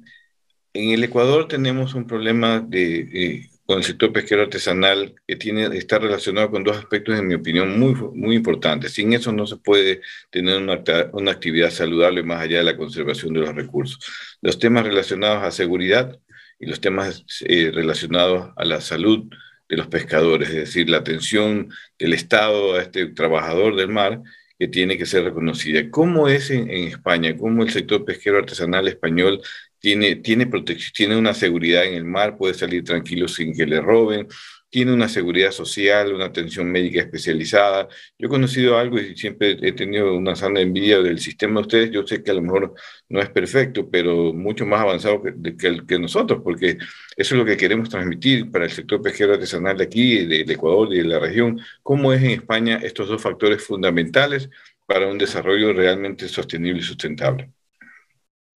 en el Ecuador tenemos un problema de, eh, con el sector pesquero artesanal que tiene, está relacionado con dos aspectos, en mi opinión, muy, muy importantes. Sin eso no se puede tener una, una actividad saludable más allá de la conservación de los recursos. Los temas relacionados a seguridad y los temas eh, relacionados a la salud de los pescadores, es decir, la atención del Estado a este trabajador del mar que tiene que ser reconocida. ¿Cómo es en, en España? ¿Cómo el sector pesquero artesanal español tiene, tiene, tiene una seguridad en el mar, puede salir tranquilo sin que le roben, tiene una seguridad social, una atención médica especializada. Yo he conocido algo y siempre he tenido una sana envidia del sistema de ustedes. Yo sé que a lo mejor no es perfecto, pero mucho más avanzado que, que, que nosotros, porque eso es lo que queremos transmitir para el sector pesquero artesanal de aquí, de, de Ecuador y de la región. ¿Cómo es en España estos dos factores fundamentales para un desarrollo realmente sostenible y sustentable?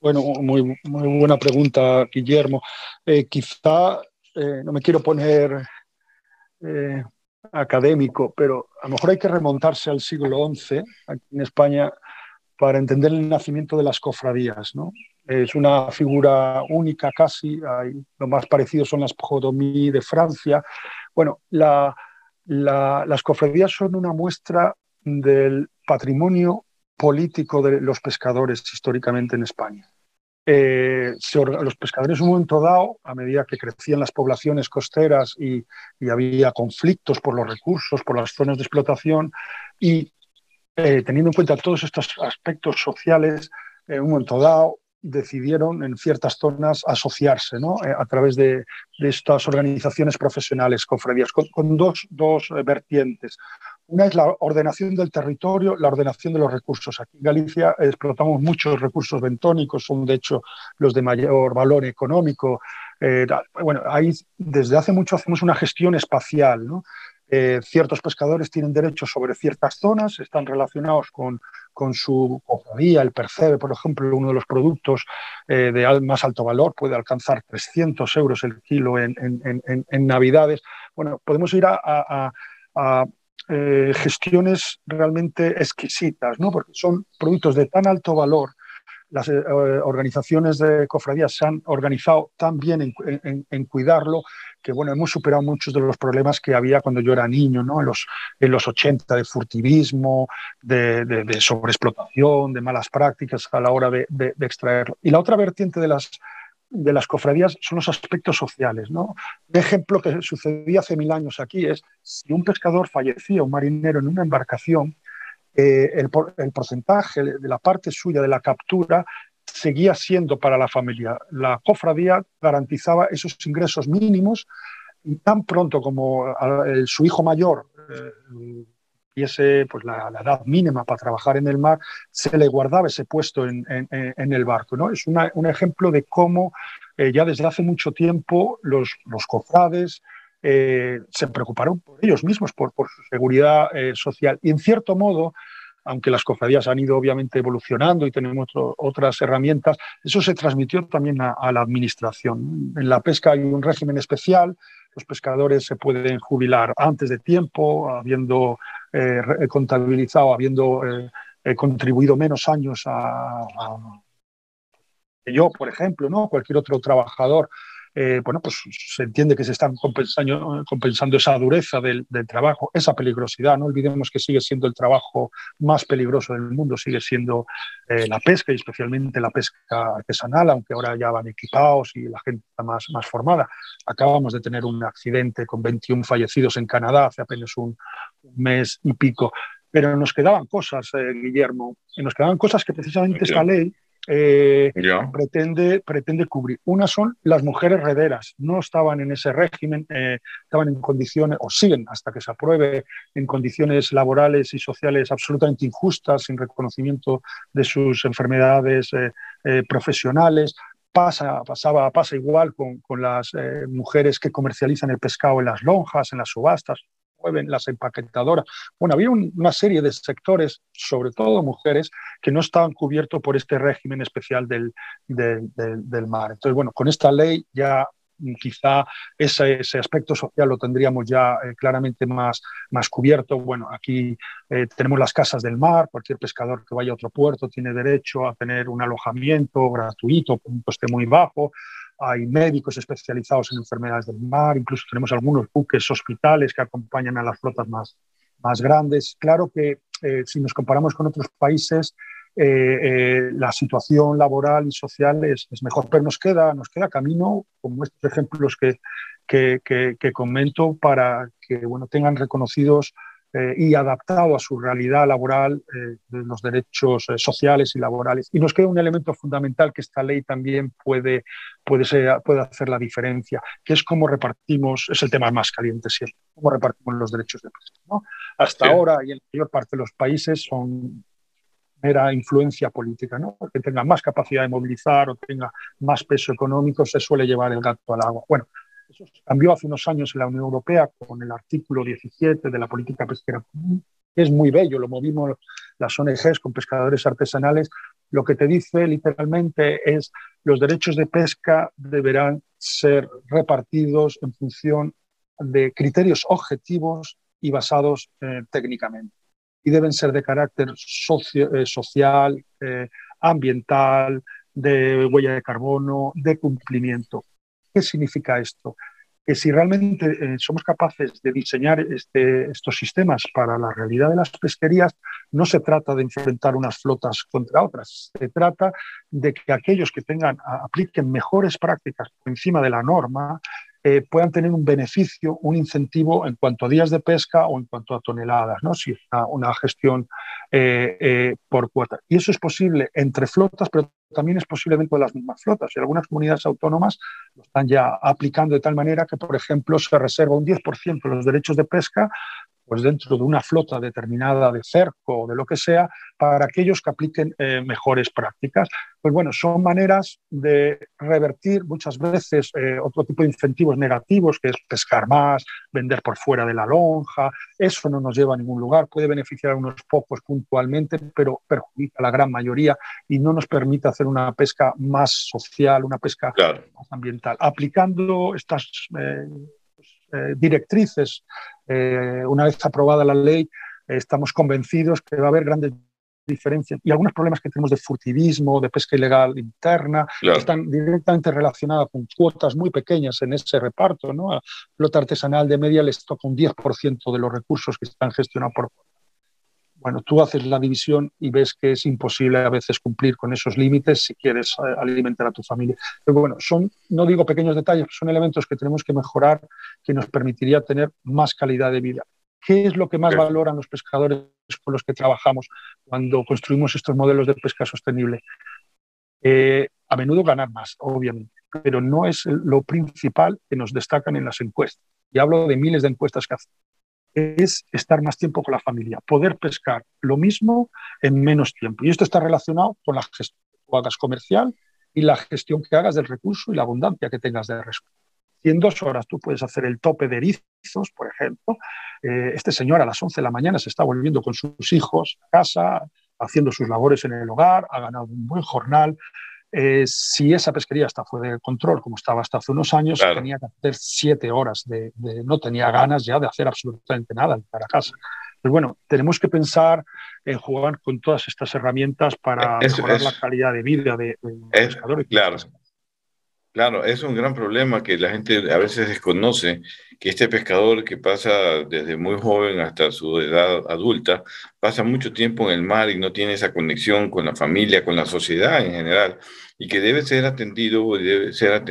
Bueno, muy, muy buena pregunta, Guillermo. Eh, quizá eh, no me quiero poner eh, académico, pero a lo mejor hay que remontarse al siglo XI aquí en España para entender el nacimiento de las cofradías. ¿no? Es una figura única casi, lo más parecido son las Podomí de Francia. Bueno, la, las cofradías son una muestra del patrimonio político de los pescadores históricamente en España. eh, los pescadores en un momento dado, a medida que crecían las poblaciones costeras y, había conflictos por los recursos, por las zonas de explotación, y eh, teniendo en cuenta todos estos aspectos sociales, en un momento dado decidieron en ciertas zonas asociarse eh, a través de, estas organizaciones profesionales, cofradías, con, dos, dos, vertientes. Una es la ordenación del territorio, la ordenación de los recursos. Aquí en Galicia explotamos muchos recursos bentónicos, son de hecho los de mayor valor económico. Eh, bueno, ahí desde hace mucho hacemos una gestión espacial. Eh, ciertos pescadores tienen derechos sobre ciertas zonas, están relacionados con, con su cofradía, el percebe, por ejemplo, uno de los productos eh, de más alto valor puede alcanzar 300 euros el kilo en, en, Navidades. Bueno, podemos ir a eh, gestiones realmente exquisitas, ¿no? porque son productos de tan alto valor. Las eh, organizaciones de cofradías se han organizado tan bien en, cuidarlo que bueno, hemos superado muchos de los problemas que había cuando yo era niño, ¿no? en, los, en los 80, de furtivismo, de, de, sobreexplotación, de malas prácticas a la hora de, de extraerlo. Y la otra vertiente de las de las cofradías son los aspectos sociales. ¿no? Un ejemplo que sucedía hace mil años aquí es si un pescador fallecía, un marinero en una embarcación, eh, el, porcentaje de la parte suya de la captura seguía siendo para la familia. La cofradía garantizaba esos ingresos mínimos y tan pronto como su hijo mayor eh, pues, la, edad mínima para trabajar en el mar, se le guardaba ese puesto en, el barco. ¿no? Es un ejemplo de cómo eh, ya desde hace mucho tiempo los, los cofrades eh, se preocuparon por ellos mismos, por, su seguridad eh, social. Y en cierto modo, aunque las cofradías han ido obviamente evolucionando y tenemos otras herramientas, eso se transmitió también a, la administración. En la pesca hay un régimen especial, los pescadores se pueden jubilar antes de tiempo, habiendo eh, contabilizado, habiendo contribuido menos años que yo, por ejemplo, ¿no? cualquier otro trabajador eh, bueno, pues se entiende que se están compensando, compensando esa dureza del, trabajo, esa peligrosidad. No olvidemos que sigue siendo el trabajo más peligroso del mundo, sigue siendo eh, la pesca y especialmente la pesca artesanal, aunque ahora ya van equipados y la gente está más, más formada. Acabamos de tener un accidente con 21 fallecidos en Canadá hace apenas un, mes y pico. Pero nos quedaban cosas, eh, Guillermo, y nos quedaban cosas que precisamente esta ley eh, pretende, pretende cubrir. Una son las mujeres rederas, no estaban en ese régimen, eh, estaban en condiciones, o siguen hasta que se apruebe, en condiciones laborales y sociales absolutamente injustas, sin reconocimiento de sus enfermedades eh, profesionales. Pasa, pasaba, pasa igual con, con las mujeres que comercializan el pescado en las lonjas, en las subastas mueven las empaquetadoras. Bueno, había una serie de sectores, sobre todo mujeres, que no estaban cubiertos por este régimen especial del, del, mar. Entonces, bueno, con esta ley ya quizá ese, aspecto social lo tendríamos ya eh, claramente más, más cubierto. Bueno, aquí eh, tenemos las casas del mar, cualquier pescador que vaya a otro puerto tiene derecho a tener un alojamiento gratuito por un coste muy bajo hay médicos especializados en enfermedades del mar, incluso tenemos algunos buques hospitales que acompañan a las flotas más, más grandes. Claro que eh, si nos comparamos con otros países, eh, eh, la situación laboral y social es, es, mejor, pero nos queda, nos queda camino, como estos ejemplos que, que, que, que comento, para que bueno, tengan reconocidos eh, y adaptado a su realidad laboral eh, de los derechos eh, sociales y laborales. Y nos queda un elemento fundamental que esta ley también puede, puede, ser, puede hacer la diferencia, que es cómo repartimos, es el tema más caliente siempre, cómo repartimos los derechos de pesca. ¿no? Hasta ahora y en la mayor parte de los países son mera influencia política, ¿no? que tenga más capacidad de movilizar o tenga más peso económico, se suele llevar el gato al agua. Bueno, eso cambió hace unos años en la Unión Europea con el artículo 17 de la política pesquera común. Es muy bello, lo movimos las ONGs con pescadores artesanales. Lo que te dice literalmente es los derechos de pesca deberán ser repartidos en función de criterios objetivos y basados eh, técnicamente. Y deben ser de carácter eh, social, eh, ambiental, de huella de carbono, de cumplimiento. ¿Qué significa esto? que si realmente eh, somos capaces de diseñar este, estos sistemas para la realidad de las pesquerías, no se trata de enfrentar unas flotas contra otras, se trata de que aquellos que tengan, apliquen mejores prácticas por encima de la norma, eh, puedan tener un beneficio, un incentivo en cuanto a días de pesca o en cuanto a toneladas, ¿no? si es una, gestión eh, por cuota. Y eso es posible entre flotas, pero también es posible dentro de las mismas flotas. Y algunas comunidades autónomas lo están ya aplicando de tal manera que, por ejemplo, se reserva un 10% de los derechos de pesca pues dentro de una flota determinada de cerco o de lo que sea, para aquellos que apliquen eh, mejores prácticas. Pues bueno, son maneras de revertir muchas veces eh, otro tipo de incentivos negativos, que es pescar más, vender por fuera de la lonja. Eso no nos lleva a ningún lugar, puede beneficiar a unos pocos puntualmente, pero perjudica a la gran mayoría y no nos permite hacer una pesca más social, una pesca más ambiental. Aplicando estas eh, pues, directrices eh, una vez aprobada la ley, estamos convencidos que va a haber grandes diferencias y algunos problemas que tenemos de furtivismo, de pesca ilegal interna, están directamente relacionados con cuotas muy pequeñas en ese reparto. ¿no? A flota artesanal de media les toca un 10% de los recursos que están gestionados por bueno, tú haces la división y ves que es imposible a veces cumplir con esos límites si quieres eh, alimentar a tu familia. Pero bueno, son, no digo pequeños detalles, son elementos que tenemos que mejorar que nos permitiría tener más calidad de vida. ¿Qué es lo que más valoran los pescadores con los que trabajamos cuando construimos estos modelos de pesca sostenible? Eh, a menudo ganar más, obviamente, pero no es lo principal que nos destacan en las encuestas. Y hablo de miles de encuestas que hacen es estar más tiempo con la familia, poder pescar lo mismo en menos tiempo. Y esto está relacionado con la gestión que hagas comercial y la gestión que hagas del recurso y la abundancia que tengas de recursos. Y en dos horas tú puedes hacer el tope de erizos, por ejemplo. Eh, este señor a las 11 de la mañana se está volviendo con sus hijos a casa, haciendo sus labores en el hogar, ha ganado un buen jornal, eh, si esa pesquería está fuera de control, como estaba hasta hace unos años, tenía que hacer siete horas, de, no tenía ganas ya de hacer absolutamente nada para casa. Pues bueno, tenemos que pensar en jugar con todas estas herramientas para mejorar la calidad de vida de, los pescadores. Claro. Claro, es un gran problema que la gente a veces desconoce, que este pescador que pasa desde muy joven hasta su edad adulta, pasa mucho tiempo en el mar y no tiene esa conexión con la familia, con la sociedad en general y que debe ser atendido o debe ser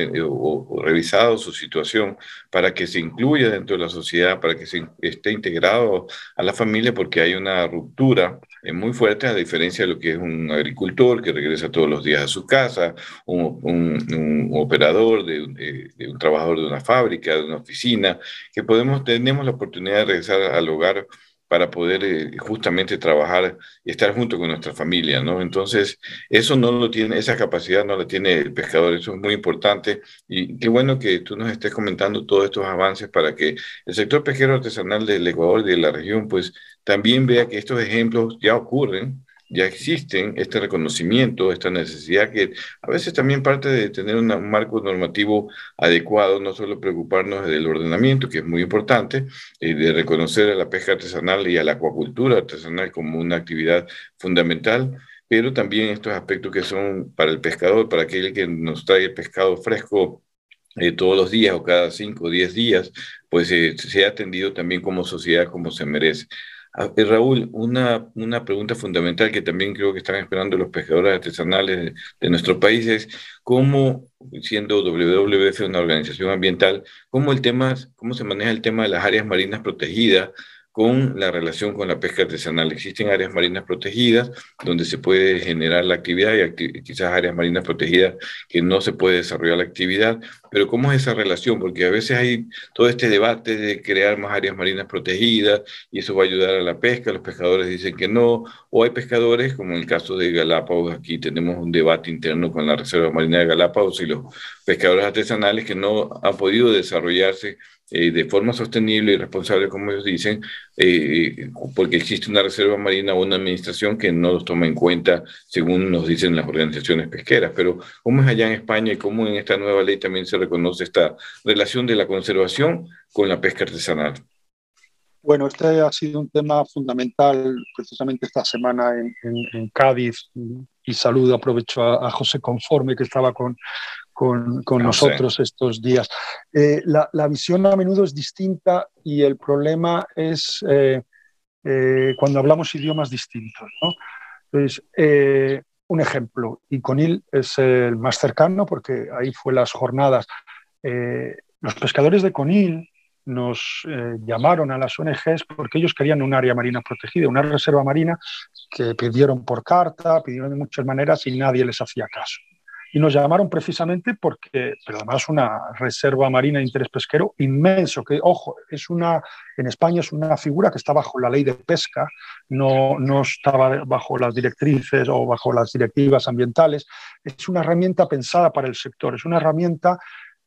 revisado su situación para que se incluya dentro de la sociedad, para que se, esté integrado a la familia, porque hay una ruptura eh, muy fuerte a diferencia de lo que es un agricultor que regresa todos los días a su casa, un, un, operador, de, de, un trabajador de una fábrica, de una oficina, que podemos, tenemos la oportunidad de regresar al hogar para poder eh, justamente trabajar y estar junto con nuestra familia, ¿no? Entonces, eso no lo tiene, esa capacidad no la tiene el pescador, eso es muy importante y qué bueno que tú nos estés comentando todos estos avances para que el sector pesquero artesanal del Ecuador y de la región, pues también vea que estos ejemplos ya ocurren ya existen este reconocimiento, esta necesidad que a veces también parte de tener un marco normativo adecuado, no solo preocuparnos del ordenamiento, que es muy importante, y de reconocer a la pesca artesanal y a la acuacultura artesanal como una actividad fundamental, pero también estos aspectos que son para el pescador, para aquel que nos trae el pescado fresco eh, todos los días o cada cinco o diez días, pues eh, se ha atendido también como sociedad como se merece. Ah, eh, Raúl, una, una pregunta fundamental que también creo que están esperando los pescadores artesanales de, nuestro país es cómo, siendo WWF una organización ambiental, cómo, el tema, cómo se maneja el tema de las áreas marinas protegidas con la relación con la pesca artesanal. Existen áreas marinas protegidas donde se puede generar la actividad y quizás áreas marinas protegidas que no se puede desarrollar la actividad, pero ¿cómo es esa relación? Porque a veces hay todo este debate de crear más áreas marinas protegidas y eso va a ayudar a la pesca, los pescadores dicen que no, o hay pescadores, como en el caso de Galápagos, aquí tenemos un debate interno con la Reserva Marina de Galápagos y los pescadores artesanales que no han podido desarrollarse eh, de forma sostenible y responsable, como ellos dicen, eh, porque existe una reserva marina o una administración que no los toma en cuenta, según nos dicen las organizaciones pesqueras. Pero, ¿cómo es allá en España y cómo en esta nueva ley también se reconoce esta relación de la conservación con la pesca artesanal? Bueno, este ha sido un tema fundamental precisamente esta semana en, Cádiz y saludo, aprovecho a, a José Conforme que estaba con, con, nosotros estos días. Eh, la, visión a menudo es distinta y el problema es eh, eh, cuando hablamos idiomas distintos. Entonces, un ejemplo, y Conil es el más cercano porque ahí fue las jornadas. los pescadores de Conil nos llamaron a las ONGs porque ellos querían un área marina protegida, una reserva marina que pidieron por carta, pidieron de muchas maneras y nadie les hacía caso y nos llamaron precisamente porque, pero además una reserva marina de interés pesquero inmenso, que, ojo, es una, en España es una figura que está bajo la ley de pesca, no, no estaba bajo las directrices o bajo las directivas ambientales, es una herramienta pensada para el sector, es una herramienta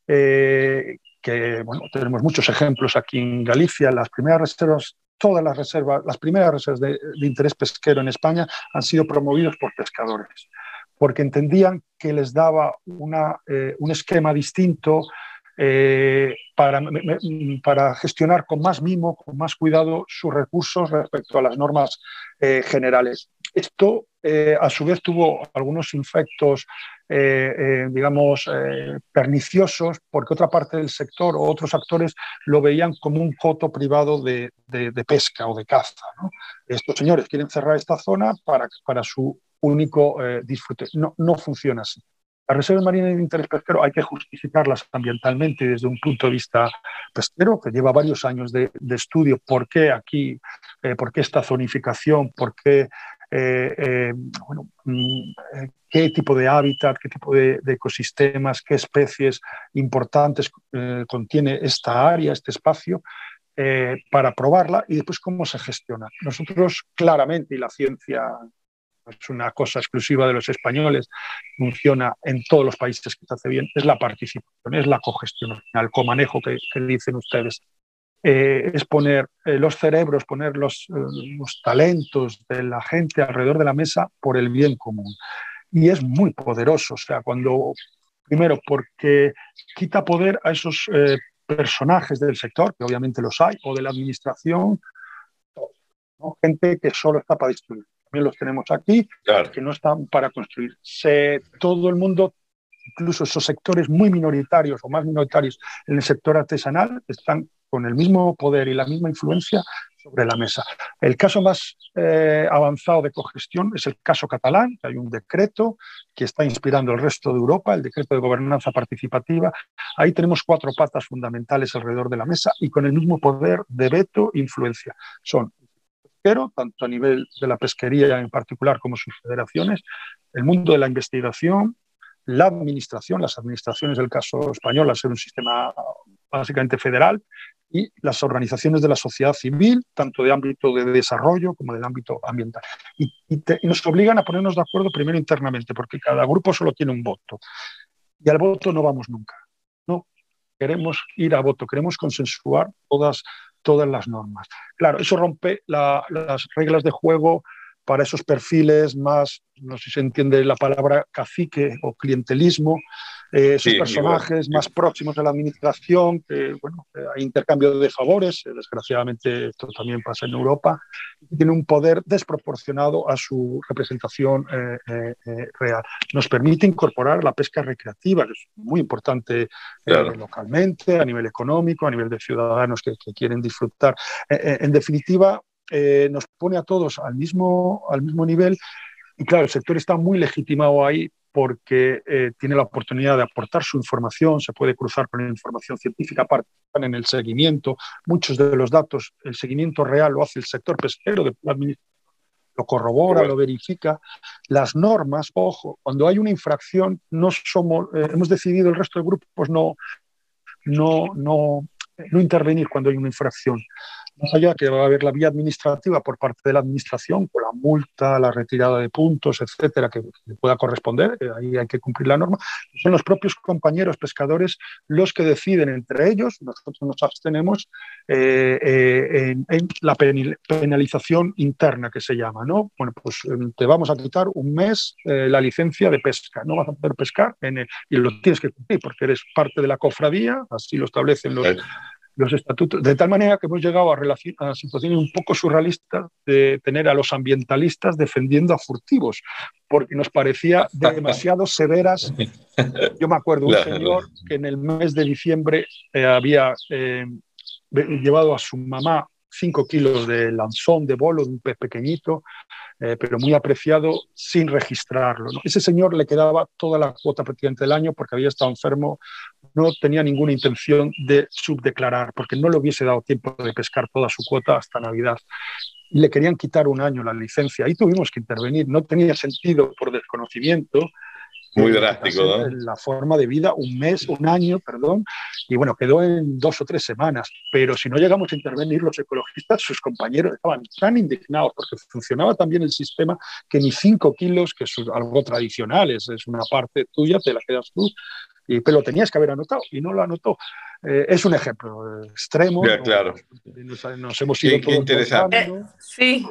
eh, que, bueno, tenemos muchos ejemplos aquí en Galicia, las primeras reservas todas las reservas, las primeras reservas de, de, interés pesquero en España han sido promovidos por pescadores porque entendían que les daba eh, un esquema distinto eh, para, para, gestionar con más mimo, con más cuidado sus recursos respecto a las normas eh, generales. Esto, a su vez, tuvo algunos efectos, digamos, perniciosos, porque otra parte del sector o otros actores lo veían como un coto privado de, pesca o de caza. Estos señores quieren cerrar esta zona para, para su único eh, disfrute. No, no funciona así. Las reservas marinas de interés pesquero hay que justificarlas ambientalmente desde un punto de vista pesquero, que lleva varios años de, estudio. ¿Por qué aquí? Eh, ¿Por qué esta zonificación? ¿Por qué, eh, mm, qué tipo de hábitat, qué tipo de ecosistemas, qué especies importantes contiene esta área, este espacio? para probarla y después cómo se gestiona. Nosotros claramente, y la ciencia es una cosa exclusiva de los españoles, funciona en todos los países que se hace bien, es la participación, es la cogestión, el comanejo que, dicen ustedes. Eh, es poner eh, los cerebros, poner los, eh, los talentos de la gente alrededor de la mesa por el bien común. Y es muy poderoso, o sea, cuando, primero, porque quita poder a esos personajes del sector, que obviamente los hay, o de la administración, gente que solo está para destruir también los tenemos aquí, que no están para construir. todo el mundo, incluso esos sectores muy minoritarios o más minoritarios en el sector artesanal, están con el mismo poder y la misma influencia sobre la mesa. El caso más eh, avanzado de cogestión es el caso catalán, que hay un decreto que está inspirando el resto de Europa, el decreto de gobernanza participativa. Ahí tenemos cuatro patas fundamentales alrededor de la mesa y con el mismo poder de veto e influencia. Son tanto a nivel de la pesquería en particular como sus federaciones, el mundo de la investigación, la administración, las administraciones del caso español, al ser un sistema básicamente federal, y las organizaciones de la sociedad civil, tanto de ámbito de desarrollo como del ámbito ambiental. Y, nos obligan a ponernos de acuerdo primero internamente, porque cada grupo solo tiene un voto. Y al voto no vamos nunca. No, queremos ir a voto, queremos consensuar todas todas las normas. Claro, eso rompe las reglas de juego para esos perfiles más, no sé si se entiende la palabra cacique o clientelismo, eh, esos personajes más próximos de la administración, que bueno, hay intercambio de favores, eh, desgraciadamente esto también pasa en Europa, y tiene un poder desproporcionado a su representación eh, real. Nos permite incorporar la pesca recreativa, que es muy importante localmente, a nivel económico, a nivel de ciudadanos que, que quieren disfrutar. en definitiva, nos pone a todos al mismo, al mismo nivel y claro, el sector está muy legitimado ahí porque eh, tiene la oportunidad de aportar su información, se puede cruzar con la información científica, participan en el seguimiento. Muchos de los datos, el seguimiento real lo hace el sector pesquero, de lo corrobora, lo verifica. Las normas, ojo, cuando hay una infracción, no somos, eh, hemos decidido el resto de grupos no, no, no, no intervenir cuando hay una infracción más allá que va a haber la vía administrativa por parte de la administración, con la multa, la retirada de puntos, etcétera, que pueda corresponder, eh, ahí hay que cumplir la norma, son los propios compañeros pescadores los que deciden entre ellos, nosotros nos abstenemos eh, eh, en, la penalización interna que se llama, ¿no? Bueno, pues te vamos a quitar un mes la licencia de pesca, no vas a poder pescar en y lo tienes que cumplir porque eres parte de la cofradía, así lo establecen los los estatutos, de tal manera que hemos llegado a, a situaciones un poco surrealistas de tener a los ambientalistas defendiendo a furtivos, porque nos parecía demasiado severas. Yo me acuerdo un señor que en el mes de diciembre eh, había eh, llevado a su mamá cinco kilos de lanzón, de bolo, de un pez pequeñito, eh, pero muy apreciado sin registrarlo. Ese señor le quedaba toda la cuota prácticamente del año porque había estado enfermo, no tenía ninguna intención de subdeclarar, porque no le hubiese dado tiempo de pescar toda su cuota hasta Navidad. Y le querían quitar un año la licencia. Ahí tuvimos que intervenir. No tenía sentido por desconocimiento muy drástico, ¿no? La forma de vida, un mes, un año, perdón, y bueno, quedó en dos o tres semanas. Pero si no llegamos a intervenir los ecologistas, sus compañeros estaban tan indignados porque funcionaba también el sistema que ni cinco kilos, que es algo tradicional, es, es una parte tuya, te la quedas tú, y, pero lo tenías que haber anotado y no lo anotó. Eh, es un ejemplo extremo. Ya, claro. Nos, hemos ido qué, interesante. sí.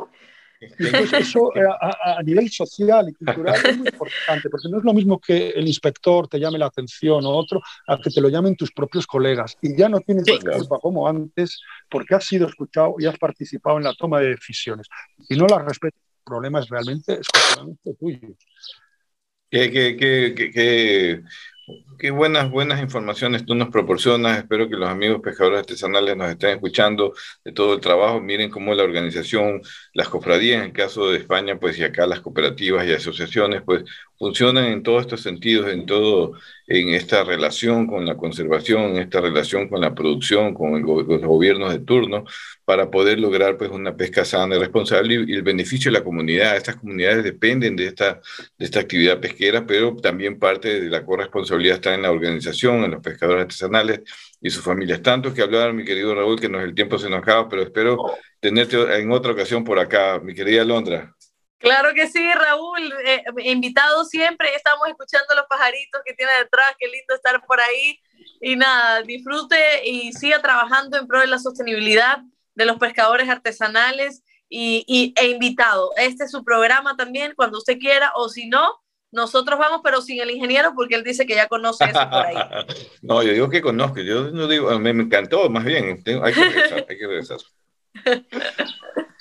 Entonces, eso eh, a, nivel social y cultural es muy importante, porque no es lo mismo que el inspector te llame la atención o otro, a que te lo llamen tus propios colegas. Y ya no tienes culpa como antes, porque has sido escuchado y has participado en la toma de decisiones. Si no las respetas, el problema es realmente exclusivamente tuyo. Que, que, que, Qué buenas, buenas informaciones tú nos proporcionas. Espero que los amigos pescadores artesanales nos estén escuchando de todo el trabajo. Miren cómo la organización, las cofradías, en el caso de España, pues y acá las cooperativas y asociaciones, pues funcionan en todos estos sentidos, en todo, en esta relación con la conservación, en esta relación con la producción, con, los gobiernos de turno, para poder lograr pues una pesca sana y responsable y, el beneficio de la comunidad. Estas comunidades dependen de esta, de esta actividad pesquera, pero también parte de la corresponsabilidad está en la organización, en los pescadores artesanales y sus familias. Tanto que hablar, mi querido Raúl, que nos, el tiempo se nos acaba, pero espero tenerte en otra ocasión por acá, mi querida Londra. Claro que sí, Raúl, eh, invitado siempre, estamos escuchando los pajaritos que tiene detrás, qué lindo estar por ahí. Y nada, disfrute y siga trabajando en pro de la sostenibilidad de los pescadores artesanales y, e invitado. Este es su programa también, cuando usted quiera, o si no, nosotros vamos, pero sin el ingeniero, porque él dice que ya conoce eso por ahí. no, yo digo que conozco, yo no digo, me, encantó, más bien, hay que regresar, hay que regresar.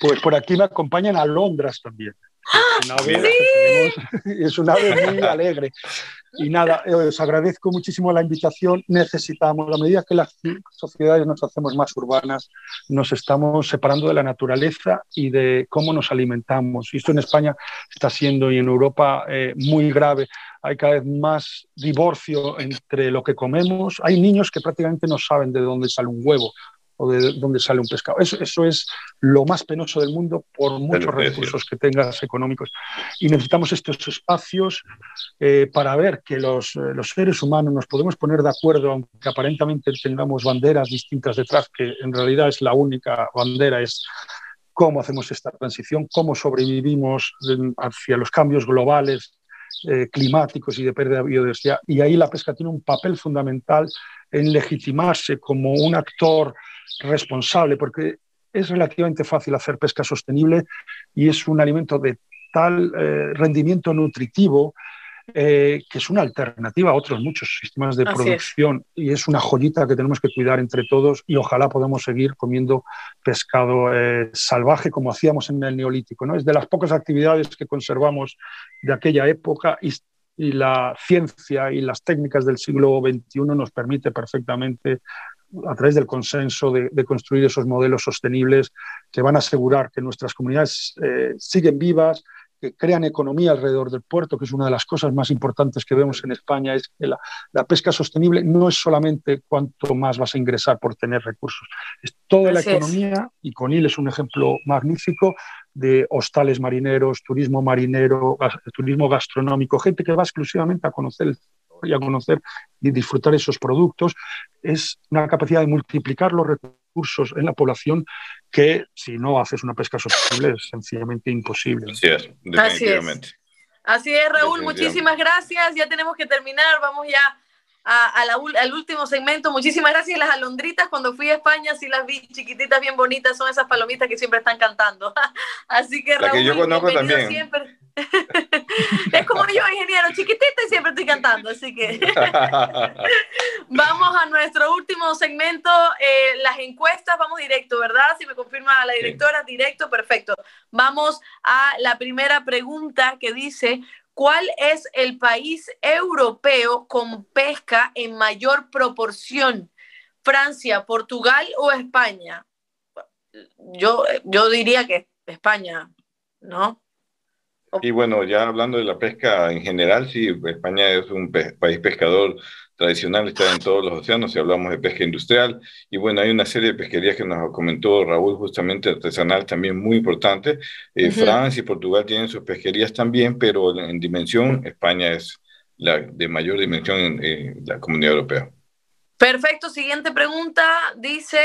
Pues por aquí me acompañan a Londres también. Es una ave muy alegre. Y nada, eh, os agradezco muchísimo la invitación. Necesitamos, a medida que las sociedades nos hacemos más urbanas, nos estamos separando de la naturaleza y de cómo nos alimentamos. Y esto en España está siendo y en Europa eh, muy grave. Hay cada vez más divorcio entre lo que comemos. Hay niños que prácticamente no saben de dónde sale un huevo o de dónde sale un pescado. Eso, eso es lo más penoso del mundo por muchos recursos que tengas económicos. Y necesitamos estos espacios eh, para ver que los, eh, los, seres humanos nos podemos poner de acuerdo, aunque aparentemente tengamos banderas distintas detrás, que en realidad es la única bandera, es cómo hacemos esta transición, cómo sobrevivimos hacia los cambios globales eh, climáticos y de pérdida de biodiversidad. Y ahí la pesca tiene un papel fundamental en legitimarse como un actor responsable, porque es relativamente fácil hacer pesca sostenible y es un alimento de tal eh, rendimiento nutritivo eh, que es una alternativa a otros muchos sistemas de producción y es una joyita que tenemos que cuidar entre todos y ojalá podamos seguir comiendo pescado eh, salvaje como hacíamos en el neolítico. ¿no? Es de las pocas actividades que conservamos de aquella época y, y la ciencia y las técnicas del siglo XXI nos permite perfectamente a través del consenso de, construir esos modelos sostenibles que van a asegurar que nuestras comunidades eh, siguen vivas, que crean economía alrededor del puerto, que es una de las cosas más importantes que vemos en España, es que la, pesca sostenible no es solamente cuánto más vas a ingresar por tener recursos, es toda la economía, y Conil es un ejemplo magnífico de hostales marineros, turismo marinero, turismo gastronómico, gente que va exclusivamente a conocer el y a conocer y disfrutar esos productos, es una capacidad de multiplicar los recursos en la población que si no haces una pesca sostenible es sencillamente imposible. Así es, definitivamente. Así es, Raúl, muchísimas gracias. Ya tenemos que terminar, vamos ya a, al último segmento. Muchísimas gracias. Las alondritas, cuando fui a España, sí las vi chiquititas, bien bonitas. Son esas palomitas que siempre están cantando. Así que, Raúl, que yo conozco también. Siempre. es como yo, ingeniero, chiquitita y siempre estoy cantando, así que vamos a nuestro último segmento, eh, las encuestas, vamos directo, ¿verdad? Si me confirma la directora, directo, perfecto. Vamos a la primera pregunta que dice, ¿cuál es el país europeo con pesca en mayor proporción? Francia, Portugal o España? Yo, yo diría que España, ¿no? Y bueno, ya hablando de la pesca en general, sí, España es un país pescador tradicional, está en todos los océanos, si hablamos de pesca industrial. Y bueno, hay una serie de pesquerías que nos comentó Raúl, justamente artesanal, también muy importante. Eh, Francia y Portugal tienen sus pesquerías también, pero en, dimensión, España es la de mayor dimensión en la comunidad europea. Perfecto, siguiente pregunta. Dice,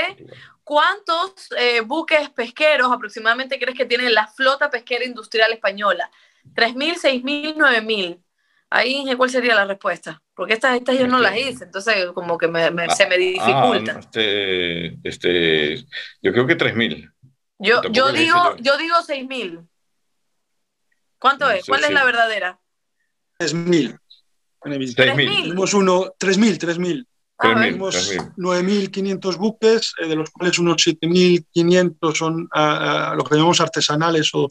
¿Cuántos eh, buques pesqueros aproximadamente crees que tiene la flota pesquera industrial española? ¿3.000, 6.000, 9.000? Ahí, ¿cuál sería la respuesta? Porque estas, estas yo no las hice, entonces como que me, se me ah, dificulta. Ah, este, este, yo creo que 3.000. Yo, yo, digo, yo digo 6.000. ¿Cuánto es? ¿Cuál es la verdadera? 3.000. 3.000. Tenemos uno, 3.000, 3.000. Tenemos 9.500 buques, eh, de los cuales unos 7.500 son a, lo que llamamos artesanales o,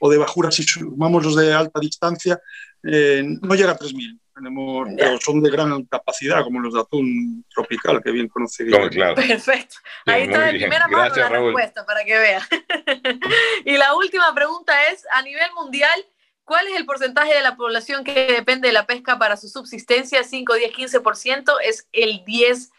o, de bajuras, si sumamos los de alta distancia, eh, no llega a 3.000. Tenemos, pero son de gran capacidad, como los de atún tropical, que bien conocería. claro. Perfecto. Ahí está de primera mano la respuesta para que vea. y la última pregunta es, a nivel mundial, ¿Cuál es el porcentaje de la población que depende de la pesca para su subsistencia? 5, 10, 15%. Es el 10%.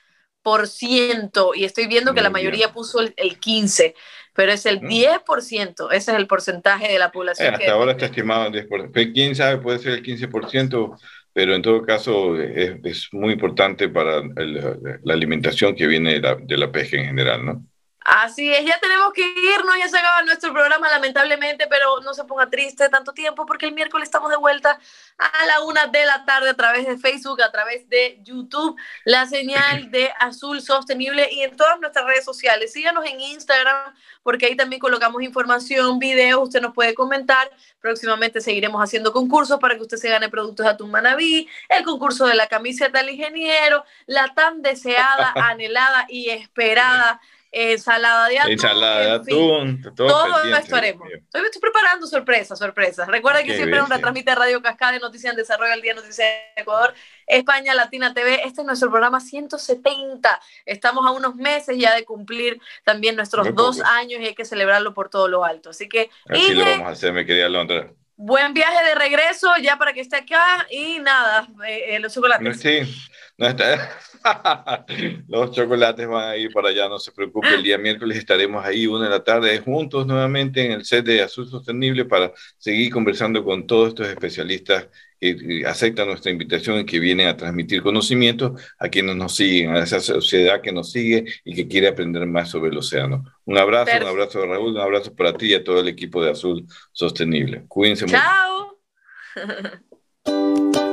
Y estoy viendo que la mayoría puso el, 15%, pero es el 10%. Ese es el porcentaje de la población. Eh, hasta ahora está estimado en 10%. ¿Quién sabe? Puede ser el 15%, pero en todo caso es, muy importante para la alimentación que viene de la, de la pesca en general, ¿no? Así es, ya tenemos que irnos, ya se acaba nuestro programa lamentablemente, pero no se ponga triste tanto tiempo porque el miércoles estamos de vuelta a la una de la tarde a través de Facebook, a través de YouTube, la señal de Azul Sostenible y en todas nuestras redes sociales. Síganos en Instagram porque ahí también colocamos información, videos, usted nos puede comentar. Próximamente seguiremos haciendo concursos para que usted se gane productos de Atún Manabí, el concurso de la camiseta del ingeniero, la tan deseada, anhelada y esperada ensalada de atún. Ensalada de atún. todo, esto haremos. Estoy, preparando sorpresas, sorpresas. Recuerda que siempre nos retransmite Radio Cascada Noticias en Desarrollo al Día Noticias de Ecuador, España Latina TV. Este es nuestro programa 170. Estamos a unos meses ya de cumplir también nuestros dos años y hay que celebrarlo por todo lo alto. Así que. Así lo vamos a hacer, me quería Londres. Buen viaje de regreso ya para que esté acá y nada, eh, eh, los chocolates. Sí, no está. Los chocolates van a ir para allá, no se preocupe. El día miércoles estaremos ahí una de la tarde juntos nuevamente en el set de Azul Sostenible para seguir conversando con todos estos especialistas que aceptan nuestra invitación y que vienen a transmitir conocimientos a quienes nos siguen, a esa sociedad que nos sigue y que quiere aprender más sobre el océano. Un abrazo, un abrazo de Raúl, un abrazo para ti y a todo el equipo de Azul Sostenible. Cuídense mucho. Chao.